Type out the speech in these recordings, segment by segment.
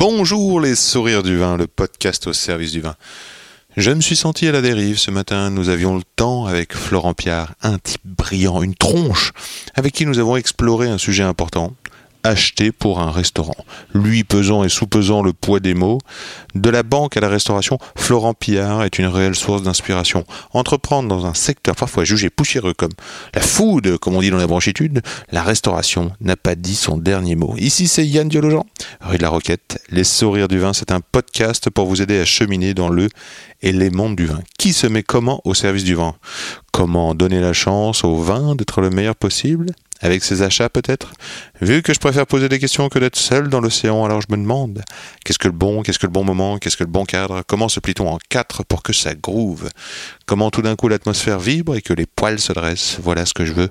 Bonjour les sourires du vin, le podcast au service du vin. Je me suis senti à la dérive ce matin. Nous avions le temps avec Florent Piard, un type brillant, une tronche, avec qui nous avons exploré un sujet important. Acheter pour un restaurant. Lui pesant et sous-pesant le poids des mots. De la banque à la restauration, Florent Piard est une réelle source d'inspiration. Entreprendre dans un secteur parfois jugé poussiéreux comme la food, comme on dit dans la branchitude, la restauration n'a pas dit son dernier mot. Ici, c'est Yann Diologen, rue de la Roquette. Les sourires du vin, c'est un podcast pour vous aider à cheminer dans le et les mondes du vin. Qui se met comment au service du vin? Comment donner la chance au vin d'être le meilleur possible? Avec ses achats peut-être? Vu que je préfère poser des questions que d'être seul dans l'océan, alors je me demande qu'est-ce que le bon, qu'est-ce que le bon moment, qu'est-ce que le bon cadre? Comment se plie-t-on en quatre pour que ça groove? Comment tout d'un coup l'atmosphère vibre et que les poils se dressent? Voilà ce que je veux.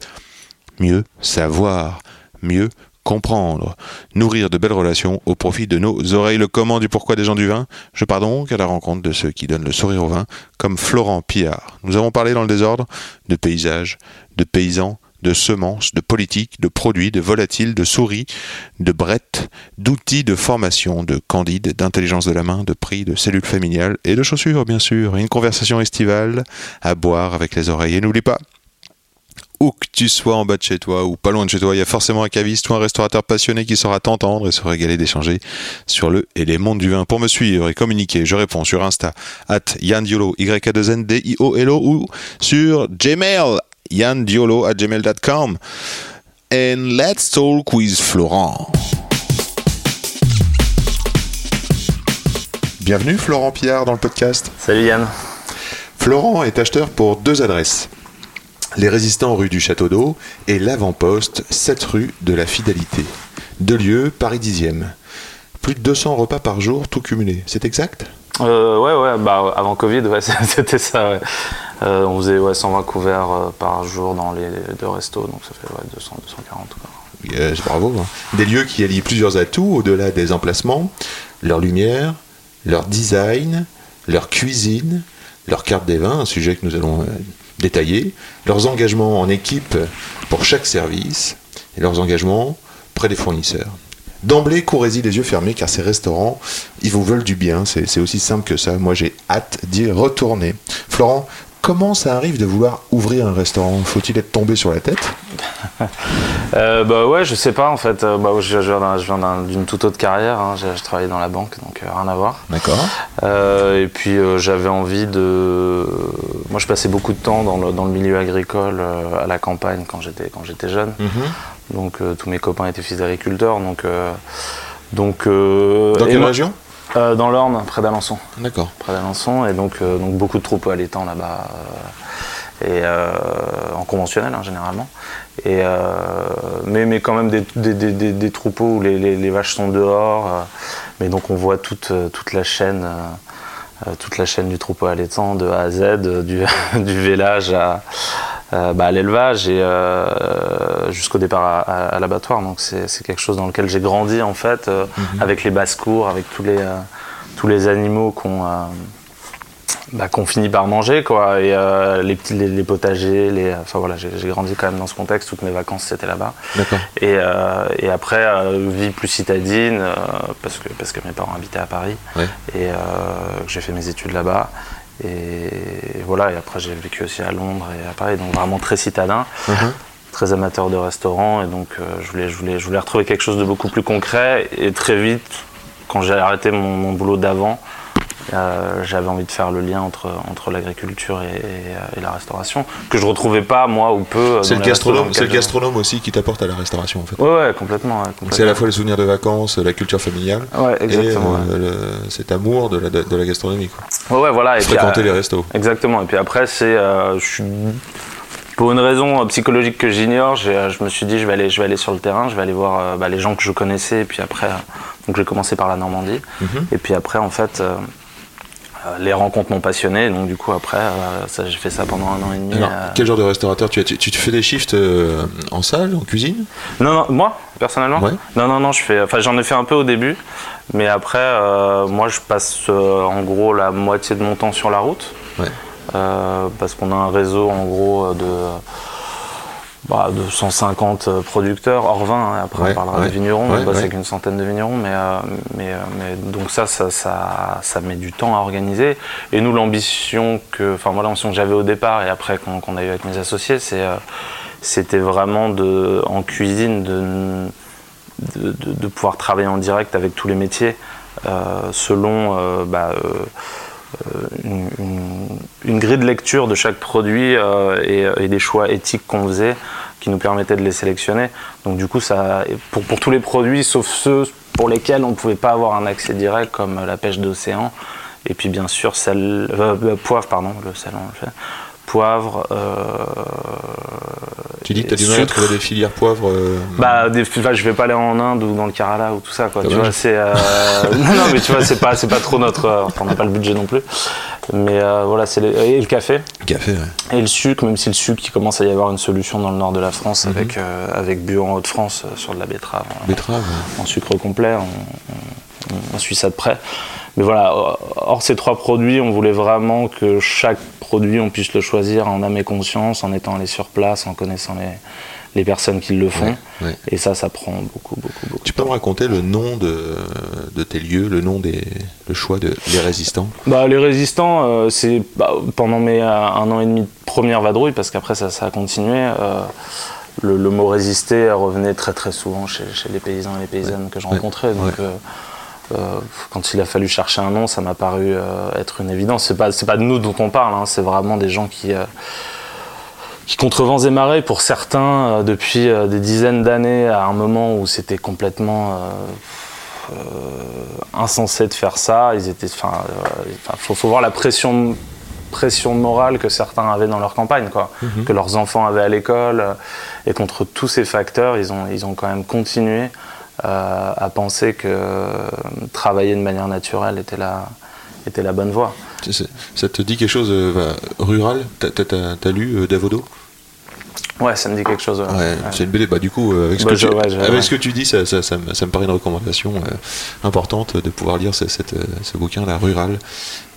Mieux savoir, mieux comprendre, nourrir de belles relations au profit de nos oreilles. Le comment du pourquoi des gens du vin? Je pars donc à la rencontre de ceux qui donnent le sourire au vin, comme Florent Pillard. Nous avons parlé dans le désordre de paysages, de paysans, de semences, de politique, de produits, de volatiles, de souris, de brettes, d'outils de formation, de candide, d'intelligence de la main, de prix, de cellules familiales et de chaussures, bien sûr. Une conversation estivale à boire avec les oreilles. Et n'oublie pas, où que tu sois en bas de chez toi ou pas loin de chez toi, il y a forcément un caviste ou un restaurateur passionné qui saura t'entendre et se régaler d'échanger sur le et les mondes du vin. Pour me suivre et communiquer, je réponds sur Insta, at yandiolo, y a 2 n d i o l ou sur Gmail, yandiolo at gmail.com. And let's talk with Florent. Bienvenue Florent Pierre dans le podcast. Salut Yann. Florent est acheteur pour deux adresses. Les Résistants rue du Château d'Eau et l'Avant-Poste 7 rue de la Fidélité. Deux lieux, Paris 10e. Plus de 200 repas par jour, tout cumulé. C'est exact? Euh, ouais, ouais, bah, avant Covid, c'était ça. Euh, on faisait ouais, 120 couverts euh, par jour dans les deux restos, donc ça fait ouais, 200, 240. Quoi. Yes, bravo. hein. Des lieux qui allient plusieurs atouts au-delà des emplacements. Leur lumière, leur design, leur cuisine, leur carte des vins, un sujet que nous allons euh, détailler, leurs engagements en équipe pour chaque service et leurs engagements près des fournisseurs. D'emblée, courez-y les yeux fermés car ces restaurants, ils vous veulent du bien. C'est aussi simple que ça. Moi, j'ai hâte d'y retourner. Florent, comment ça arrive de vouloir ouvrir un restaurant? Faut-il être tombé sur la tête? Euh, bah ouais, je sais pas en fait. Euh, bah, je, je viens d'un- je viens d'un- d'une toute autre carrière. hein. J'ai travaillé dans la banque, donc euh, rien à voir. D'accord. Euh, et puis j'avais envie de. Moi, je passais beaucoup de temps dans le, dans le milieu agricole, à la campagne quand j'étais quand j'étais jeune. Donc euh, tous mes copains étaient fils d'agriculteurs, donc euh, donc. euh, Dans quelle région Dans l'Orne, près d'Alençon. D'accord. près d'Alençon et donc, donc beaucoup de troupeaux allaitants là-bas et euh, en conventionnel hein, généralement et euh, mais, mais quand même des, des, des- des- des troupeaux où les, les- les vaches sont dehors euh, mais donc on voit toute, toute la chaîne toute la chaîne du troupeau allaitant de A à Z euh, du, du vélage à, euh, bah, à l'élevage et euh, jusqu'au départ à, à- à l'abattoir. Donc c'est quelque chose dans lequel j'ai grandi en fait euh, avec les basses-cours avec tous les euh, tous les animaux qu'on euh, bah, qu'on finit par manger quoi. Et euh, les petits les, les potagers les enfin voilà j'ai grandi quand même dans ce contexte toutes mes vacances c'était là-bas. Et, euh, et après euh, vie plus citadine parce que parce que mes parents habitaient à Paris. Ouais. et que j'ai fait mes études là-bas. Et voilà et après j'ai vécu aussi à Londres et à Paris donc vraiment très citadin. Mhm. très amateur de restaurant et donc je, voulais, je, voulais, je voulais retrouver quelque chose de beaucoup plus concret et très vite quand j'ai arrêté mon, mon boulot d'avant euh, j'avais envie de faire le lien entre, entre l'agriculture et, et, euh, et la restauration que je retrouvais pas moi ou peu euh, C'est le gastronome, c'est le gastronome aussi qui t'apporte à la restauration en fait. Ouais, ouais, complètement. ouais, c'est à la fois les souvenirs de vacances, la culture familiale Ouais, exactement. et euh, le- cet amour de la, de la gastronomie. Quoi. ouais. voilà. Et puis, Fréquenter euh, les restos. Exactement. Et puis après, c'est. euh, je suis Pour une raison euh, psychologique que j'ignore, euh, je me suis dit je vais aller, je vais aller sur le terrain, je vais aller voir euh, bah, les gens que je connaissais, et puis après, donc j'ai commencé par la Normandie, Mhm. et puis après en fait, les rencontres m'ont passionné, donc du coup après, euh, j'ai fait ça pendant un an et demi. Alors, euh. quel genre de restaurateur tu es? Tu, tu fais des shifts euh, en salle, en cuisine? Non, non, moi personnellement, Ouais. non, non, non, je fais, enfin j'en ai fait un peu au début, mais après, moi je passe en gros la moitié de mon temps sur la route. Ouais. Euh, parce qu'on a un réseau en gros de, bah, de 150 producteurs hors vin. hein. Après, Ouais, on parlera ouais, des vignerons. ouais, on bosse avec une centaine de vignerons, mais, euh, mais, euh, mais donc ça ça, ça, ça met du temps à organiser. Et nous, l'ambition que, enfin moi, l'ambition que j'avais au départ et après qu'on a eu avec mes associés, c'est euh, c'était vraiment de, en cuisine de, de, pouvoir travailler en direct avec tous les métiers euh, selon bah, une, une- grille de lecture de chaque produit euh, et, des choix éthiques qu'on faisait qui nous permettaient de les sélectionner. Donc du coup, ça, pour, pour tous les produits, sauf ceux pour lesquels on ne pouvait pas avoir un accès direct, comme la pêche d'océan, et puis bien sûr sel, euh, euh, poivre, pardon, le sel on le fait, poivre, euh, Tu dis que tu as du mal à trouver des filières poivres euh, bah, des, enfin, je vais pas aller en Inde ou dans le Kerala ou tout ça, quoi. Tu vois, c'est. euh, non, non, mais tu vois, c'est pas, c'est pas trop notre. enfin, on n'a pas le budget non plus. Mais voilà, c'est le, et le café café, ouais. et le sucre, même si le sucre, il commence à y avoir une solution dans le nord de la France Mhm. avec avec en Haute-France sur de la betterave en- Betterave. en sucre complet, on, on- on suit ça de près. Mais voilà, hors ces trois produits, on voulait vraiment que chaque produit, on puisse le choisir en âme et conscience, en étant allé sur place, en connaissant les, les personnes qui le font. Ouais, ouais. Et ça, ça prend beaucoup, beaucoup, beaucoup. Tu peux me raconter le nom de, de tes lieux, le nom des, le choix de les résistants? Bah, les résistants, euh, c'est bah, pendant mes euh, un an et demi de première vadrouille, parce qu'après ça, ça a continué. euh, le, le mot résister revenait très très souvent chez, chez les paysans et les paysannes que je Ouais. rencontrais. Donc, Ouais. euh, quand il a fallu chercher un nom, ça m'a paru euh, être une évidence. C'est pas c'est pas de nous dont on parle, hein, c'est vraiment des gens qui euh, qui contre vents et marées, pour certains, euh, depuis euh, des dizaines d'années, à un moment où c'était complètement euh, euh, insensé de faire ça. Ils étaient, enfin, euh, faut, faut voir la pression, pression morale que certains avaient dans leur campagne, quoi, que leurs enfants avaient à l'école. euh, et contre tous ces facteurs, ils ont, ils ont quand même continué euh, à penser que euh, travailler de manière naturelle était la, était la bonne voie. Ça te dit quelque chose euh, bah, rural? T'as lu euh, Davodo? Ouais, ça me dit quelque chose. ouais. Ouais, Ouais. c'est une BD. Bah, du coup, euh, avec, ce, Bah, que je- tu, ouais, je- avec ouais. ce que tu dis, ça, ça, ça me, ça me paraît une recommandation euh, importante de pouvoir lire ce, cette, euh, ce bouquin, La Rurale,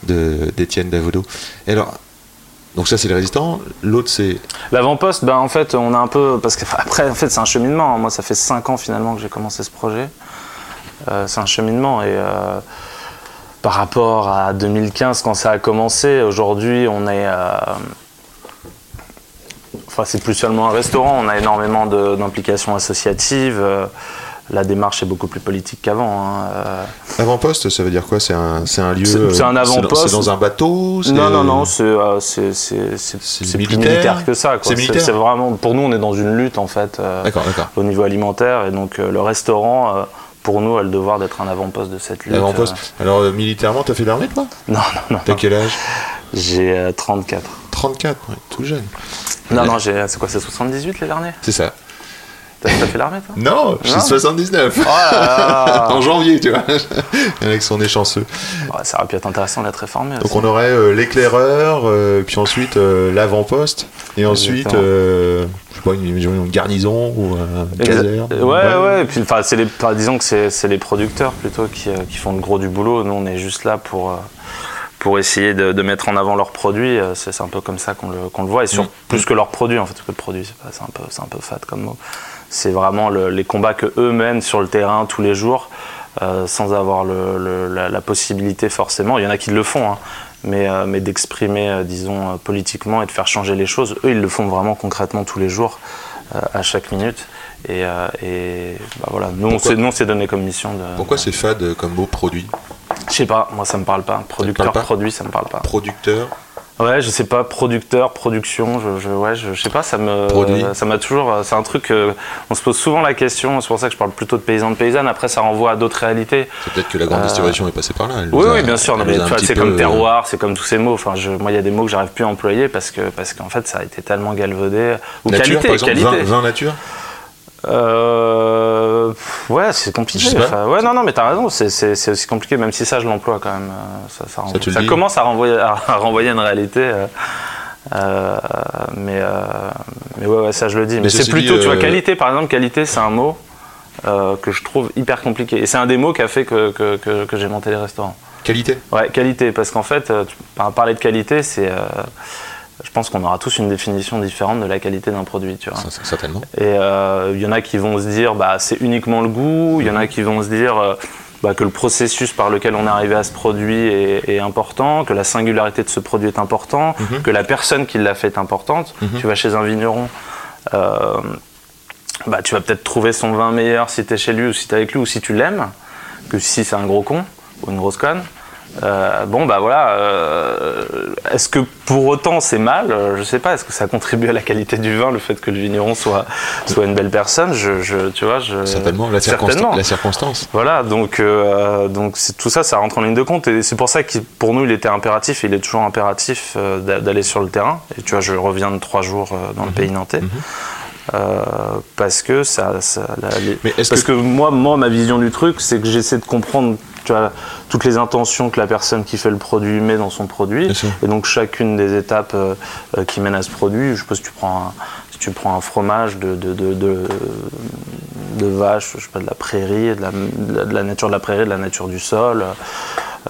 d'Étienne Davodo. Et alors, donc ça, c'est les résistants. L'autre, c'est. L'avant-poste, ben en fait, on a un peu. Parce qu'après, en fait, c'est un cheminement. hein. Moi, ça fait 5 ans finalement que j'ai commencé ce projet. Euh, c'est un cheminement. Et euh, par rapport à 2015, quand ça a commencé, aujourd'hui, on est. euh, Enfin, c'est plus seulement un restaurant. On a énormément d'implications associatives. La démarche est beaucoup plus politique qu'avant. hein. Euh, Avant-poste, ça veut dire quoi? C'est un, c'est un lieu. C'est- un euh, avant-poste. C'est dans un bateau? Non, non, non, c'est euh, c'est plus militaire militaire que ça. C'est militaire C'est vraiment, pour nous, on est dans une lutte en fait euh, au niveau alimentaire et donc le restaurant, pour nous, a le devoir d'être un avant-poste de cette lutte. Avant-poste. Alors, militairement, t'as fait l'armée, toi? Euh. Non, non, T'as non. quel âge? J'ai euh, 34. 34, ouais, tout jeune. Non, non, j'ai, c'est quoi, c'est 78 les derniers? C'est ça. T'as, fait l'armée toi Non, je suis Non. 79. Oh là là en janvier, tu vois. Avec son échanceux. Ouais, Ça aurait pu être intéressant d'être réformé. Donc on aurait euh, l'éclaireur, euh, puis ensuite euh, l'avant-poste, et ensuite, je sais pas, une, une garnison ou un caserne. Ouais, ouais, et puis c'est les, enfin, disons que c'est, les producteurs plutôt qui, qui font le gros du boulot. Nous, on est juste là pour, pour essayer de, de mettre en avant leurs produits. C'est, un peu comme ça qu'on le, voit, et sur, Mm. plus que leurs produits, en fait, parce que le produit, c'est, un, peu, un peu fat comme mot. C'est vraiment le- les combats que eux mènent sur le terrain tous les jours, euh, sans avoir le- le- la, la possibilité forcément. Il y en a qui le font, hein, mais, euh, mais d'exprimer, euh, disons, politiquement et de faire changer les choses. Eux, ils le font vraiment concrètement tous les jours, à chaque minute. Et, et bah voilà, nous, on Pourquoi- on s'est donné comme mission de. Pourquoi c'est fade comme mot produit? Je sais pas, moi ça me parle pas. Producteur, pas? produit, ça me parle pas. Producteur, Ouais, je sais pas, producteur, production, je, je, ouais, je, je sais pas, ça me, Produit. ça m'a toujours, c'est un truc, euh, on se pose souvent la question, c'est pour ça que je parle plutôt de paysans de paysannes, après ça renvoie à d'autres réalités. C'est peut-être que la grande distribution est passée par là. Oui, a- oui, bien sûr, c'est comme euh, terroir, c'est comme tous ces mots, enfin, je, moi il y a des mots que j'arrive plus à employer parce que, parce qu'en fait ça a été tellement galvaudé. Ou Nature, qualité, par exemple, qualité. vin, vin nature? Euh, ouais, c'est compliqué. Enfin, ouais, non, non, mais t'as raison, c'est- aussi compliqué, même si ça, je l'emploie quand même. euh, Ça, renvoie- commence à renvoyer, à, à renvoyer une réalité. euh, euh, mais, euh, mais ouais, ouais, ça, je le dis. Mais, c'est plutôt, dit, tu vois, euh, qualité, par exemple, qualité, c'est un mot que je trouve hyper compliqué. Et c'est un des mots qui a fait que, que, que- que j'ai monté les restaurants. Qualité? Ouais, qualité, parce qu'en fait, parler de qualité, c'est. Je pense qu'on aura tous une définition différente de la qualité d'un produit, tu vois. Ça, ça, Certainement. Et euh, il y en a qui vont se dire bah c'est uniquement le goût, il y en a qui vont se dire euh, bah, que le processus par lequel on est arrivé à ce produit est, est important, que la singularité de ce produit est important, que la personne qui l'a fait est importante. Tu vas chez un vigneron, euh, bah, tu vas peut-être trouver son vin meilleur si tu es chez lui ou si tu es avec lui ou si tu l'aimes, que si c'est un gros con ou une grosse conne. Euh, bon bah voilà, euh, est-ce que pour autant c'est mal? Je sais pas. Est-ce que ça contribue à la qualité du vin le fait que le vigneron soit soit une belle personne? Je, je- tu vois, je, Certainement. La, certainement. la circonstance. Voilà, donc, euh, donc tout ça, ça rentre en ligne de compte. Et c'est pour ça que pour nous, il était impératif, et il est toujours impératif euh, d'a- d'aller sur le terrain. Et tu vois, je reviens de trois jours euh, dans le pays nantais. Euh, parce que ça, ça- la- les- Mais est-ce parce que- que, moi, moi, ma vision du truc, c'est que j'essaie de comprendre tu vois, toutes les intentions que la personne qui fait le produit met dans son produit. Et donc chacune des étapes euh, euh, qui mènent à ce produit, je suppose que tu prends un, si tu prends un fromage de, de, de, de, de vache, je sais pas, de la prairie, de la, de nature de la prairie, de la nature du sol,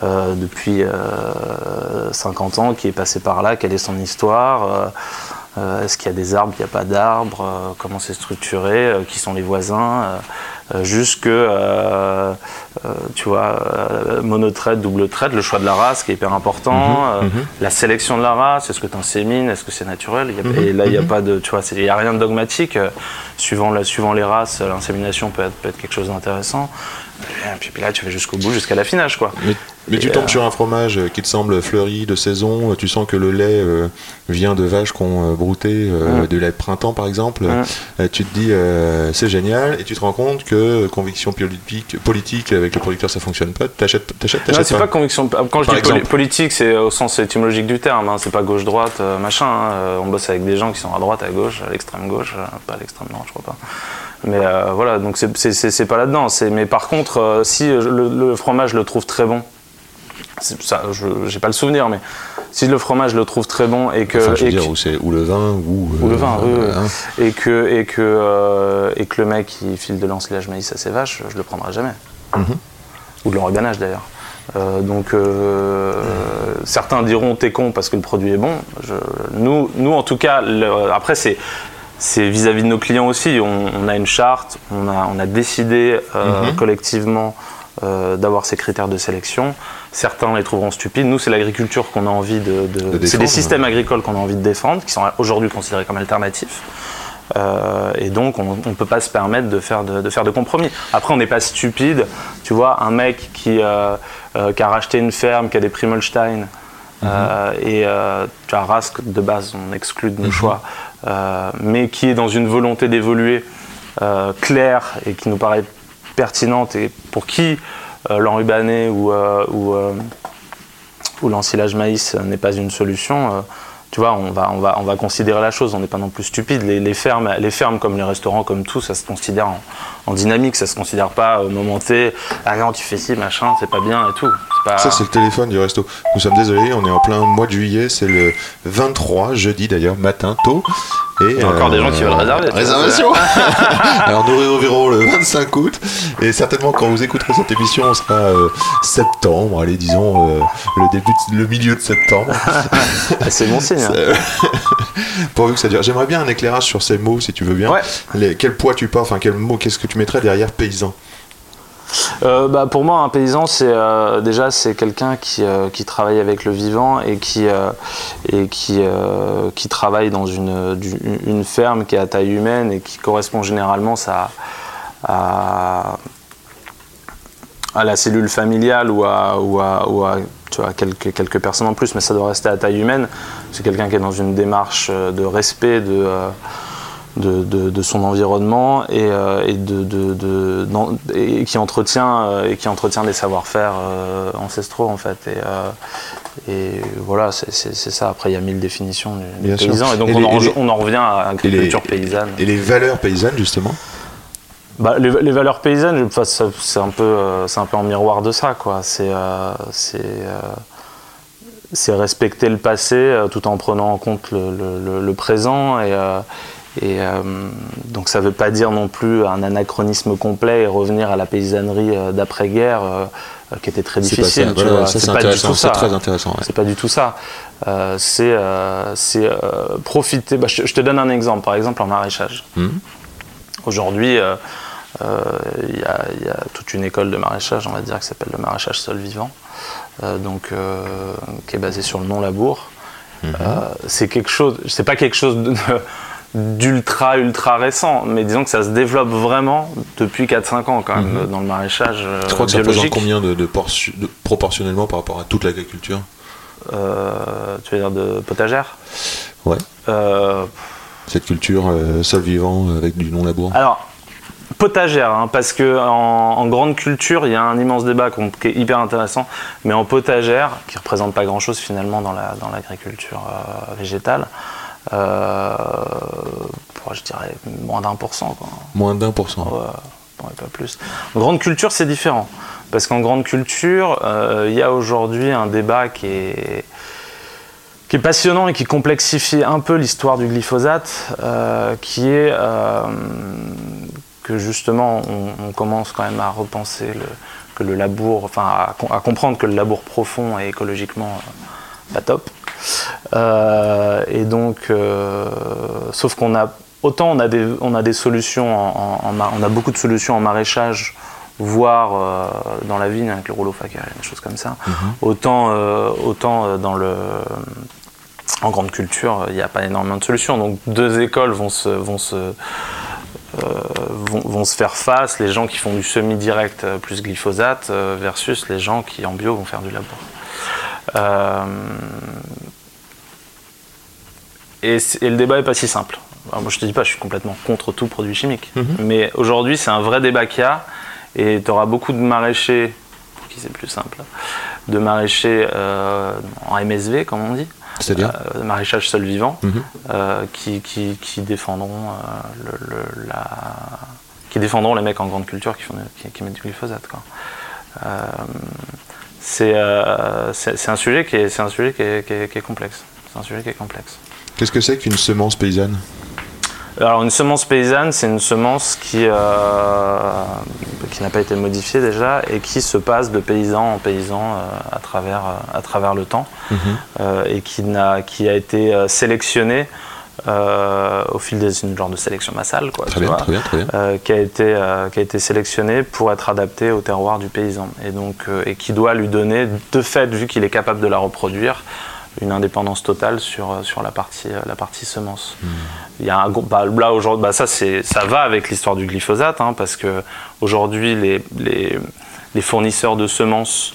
euh, depuis euh, 50 ans, qui est passé par là, quelle est son histoire, euh, euh, est-ce qu'il y a des arbres, il n'y a pas d'arbres, euh, comment c'est structuré, euh, qui sont les voisins, euh, euh, jusque, euh, euh, tu vois, euh, monotraite, double traite, le choix de la race qui est hyper important, euh, la sélection de la race, est-ce que tu insémines, est-ce que c'est naturel, y a- et là il n'y a pas de, tu vois, il n'y a rien de dogmatique, euh, suivant, la- suivant les races, l'insémination peut être, peut être quelque chose d'intéressant, et puis, puis là tu vas jusqu'au bout, jusqu'à l'affinage quoi. Mais, mais tu tombes euh, sur un fromage euh, qui te semble fleuri de saison, euh, tu sens que le lait euh, vient de vaches qui ont euh, brouté euh, Mm. du lait de printemps par exemple. Euh, tu te dis euh, c'est génial et tu te rends compte que euh, conviction politique, politique avec le producteur ça fonctionne pas, t'achètes, t'achètes, Non, t'achètes c'est pas conviction. Quand je Par dis exemple. politique, c'est au sens étymologique du terme. hein. C'est pas gauche-droite, euh, machin. hein. Euh, On bosse avec des gens qui sont à droite, à gauche, à l'extrême gauche, pas à l'extrême droite, je crois pas. Mais euh, voilà, donc c'est- c'est c'est- c'est pas là-dedans. Mais par contre, euh, si le, le fromage je le trouve très bon, ça, je j'ai pas le souvenir, mais si le fromage le trouve très bon et que Enfin, je veux et que- dire, ou, c'est, ou le vin, ou, ou le euh, vin, oui, hein. et que et que euh, et que le mec il file de l'ensilage maïs à ses vaches, je le prendrai jamais. Mhm. Ou de l'enrubanage d'ailleurs. Euh, donc euh, certains diront t'es con parce que le produit est bon. Je- nous, nous en tout cas, le- après c'est c'est vis-à-vis de nos clients aussi. On, on a une charte, on a, on a décidé euh, Mhm. collectivement euh, d'avoir ces critères de sélection. Certains les trouveront stupides. Nous, c'est l'agriculture qu'on a envie de. de- c'est des systèmes agricoles qu'on a envie de défendre, qui sont aujourd'hui considérés comme alternatifs. Euh, et donc, on ne peut pas se permettre de faire de, de faire de compromis. Après, on n'est pas stupide. Tu vois, un mec qui, euh, euh, qui a racheté une ferme, qui a des Primolstein, euh, et tu as Rask de base, on exclut de nos choix, euh, mais qui est dans une volonté d'évoluer claire et qui nous paraît pertinente et pour qui euh, l'enrubané ou, euh, euh, ou l'ensilage maïs n'est pas une solution, tu vois, on va, on, va, on va considérer la chose, on n'est pas non plus stupide. Les, les fermes, les fermes, comme les restaurants, comme tout, ça se considère en, en dynamique, ça se considère pas au moment T, ah non, tu fais ci, machin, c'est pas bien et tout. Pas... Ça, c'est le téléphone du resto. Nous sommes désolés, on est en plein mois de juillet, c'est le 23, jeudi d'ailleurs, matin, tôt. Et, Il y a encore des gens qui veulent réserver, tu vois. Réservation Alors nous réouvrirons le 25 août, et certainement quand vous écouterez cette émission, on sera euh, septembre, allez, disons euh, le début, de- le milieu de septembre. C'est bon signe. hein. Euh, Pourvu que ça dure. J'aimerais bien un éclairage sur ces mots, si tu veux bien. Ouais. Les- quel poids tu portes, enfin quel mot, qu'est-ce que tu mettrais derrière paysan Euh, bah, pour moi, un paysan, c'est euh, déjà c'est quelqu'un qui, euh, qui travaille avec le vivant et qui, et qui, qui travaille dans une, une ferme qui est à taille humaine et qui correspond généralement à, à la cellule familiale ou à, ou à, tu quelques, quelques personnes en plus, mais ça doit rester à taille humaine. C'est quelqu'un qui est dans une démarche de respect de, de, de- de son environnement et, euh, et de, et qui entretient euh, et qui entretient des savoir-faire euh, ancestraux en fait. Et, et voilà, c'est, ça. Après, il y a mille définitions du, du sûr. paysan, et donc on, les- en, et les- on en revient à l'agriculture paysanne. Et les valeurs paysannes, justement Bah, les, les valeurs paysannes, enfin, c'est un peu, c'est un peu en miroir de ça, quoi. C'est, c'est, respecter le passé tout en prenant en compte le, le- le- le présent et, et euh, donc ça veut pas dire non plus un anachronisme complet et revenir à la paysannerie euh, d'après-guerre euh, qui était très difficile. c'est pas du tout C'est ça. très intéressant. ouais. C'est pas du tout ça. Euh, c'est euh, euh, profiter. bah, je, je te donne un exemple. Par exemple, en maraîchage. Mhm. Aujourd'hui, il y, a- il y a toute une école de maraîchage, on va dire, qui s'appelle le maraîchage sol vivant, donc qui est basé sur le non-labour. Mhm. Euh, c'est quelque chose. C'est pas quelque chose de- d'ultra ultra récent, mais disons que ça se développe vraiment depuis 4-5 ans quand même dans le maraîchage euh, Tu crois Mhm. que ça représente biologique. combien de, de portion- de- proportionnellement par rapport à toute l'agriculture? Euh, tu veux dire de potagère? Ouais. Euh, Cette culture euh, sol vivant avec du non-labour? Alors, potagère, hein, parce que en, en grande culture, il y a un immense débat qui est hyper intéressant, mais en potagère, qui représente pas grand-chose finalement dans la- dans l'agriculture végétale, je dirais moins d'un pour cent. Moins d'un pour cent. Ouais, pas plus. En grande culture, c'est différent. Parce qu'en grande culture, euh, il y a aujourd'hui un débat qui est, qui est passionnant et qui complexifie un peu l'histoire du glyphosate, euh, qui est euh, que justement, on, on commence quand même à repenser le- que le labour, enfin à, com- à comprendre que le labour profond est écologiquement euh, pas top. Euh, et donc, euh, sauf qu'on a autant on a des, on a des solutions, en, en- en ma- on a beaucoup de solutions en maraîchage, voire euh, dans la vigne avec le rouleau facal, des choses comme ça. Autant, euh, autant euh, dans le en grande culture, il n'y a pas énormément de solutions. Donc deux écoles vont se, vont se, euh, vont, vont se faire face, les gens qui font du semi-direct plus glyphosate versus les gens qui en bio vont faire du labour. Euh, et, le débat n'est pas si simple. Alors moi je te dis pas, je suis complètement contre tout produit chimique. Mais aujourd'hui c'est un vrai débat qu'il y a et tu auras beaucoup de maraîchers, pour qui c'est plus simple, de maraîchers euh, en MSV comme on dit, C'est-à-dire euh, maraîchage sol vivant, Mhm. euh, qui, qui, qui défendront le, le- la... qui défendront les mecs en grande culture qui, font du- qui, qui mettent du glyphosate. Quoi. Euh, c'est euh, un sujet qui est, c'est un sujet qui est, qui est- qui est complexe. C'est un sujet qui est complexe. Qu'est-ce que c'est qu'une semence paysanne? Alors une semence paysanne, c'est une semence qui, euh, qui n'a pas été modifiée déjà et qui se passe de paysan en paysan euh, à, travers, à travers le temps euh, et qui, a été sélectionnée euh, au fil des une genre de sélection massale, quoi, Très tu bien, vois, très bien, très bien. euh, qui, a été, euh, qui a été sélectionnée pour être adaptée au terroir du paysan et, donc, euh, et qui doit lui donner, de fait, vu qu'il est capable de la reproduire, une indépendance totale sur, sur la, partie, la partie semence. Il y a un bah, là aujourd'hui, bah, ça, c'est, ça va avec l'histoire du glyphosate, hein, parce que aujourd'hui les, les, les fournisseurs de semences,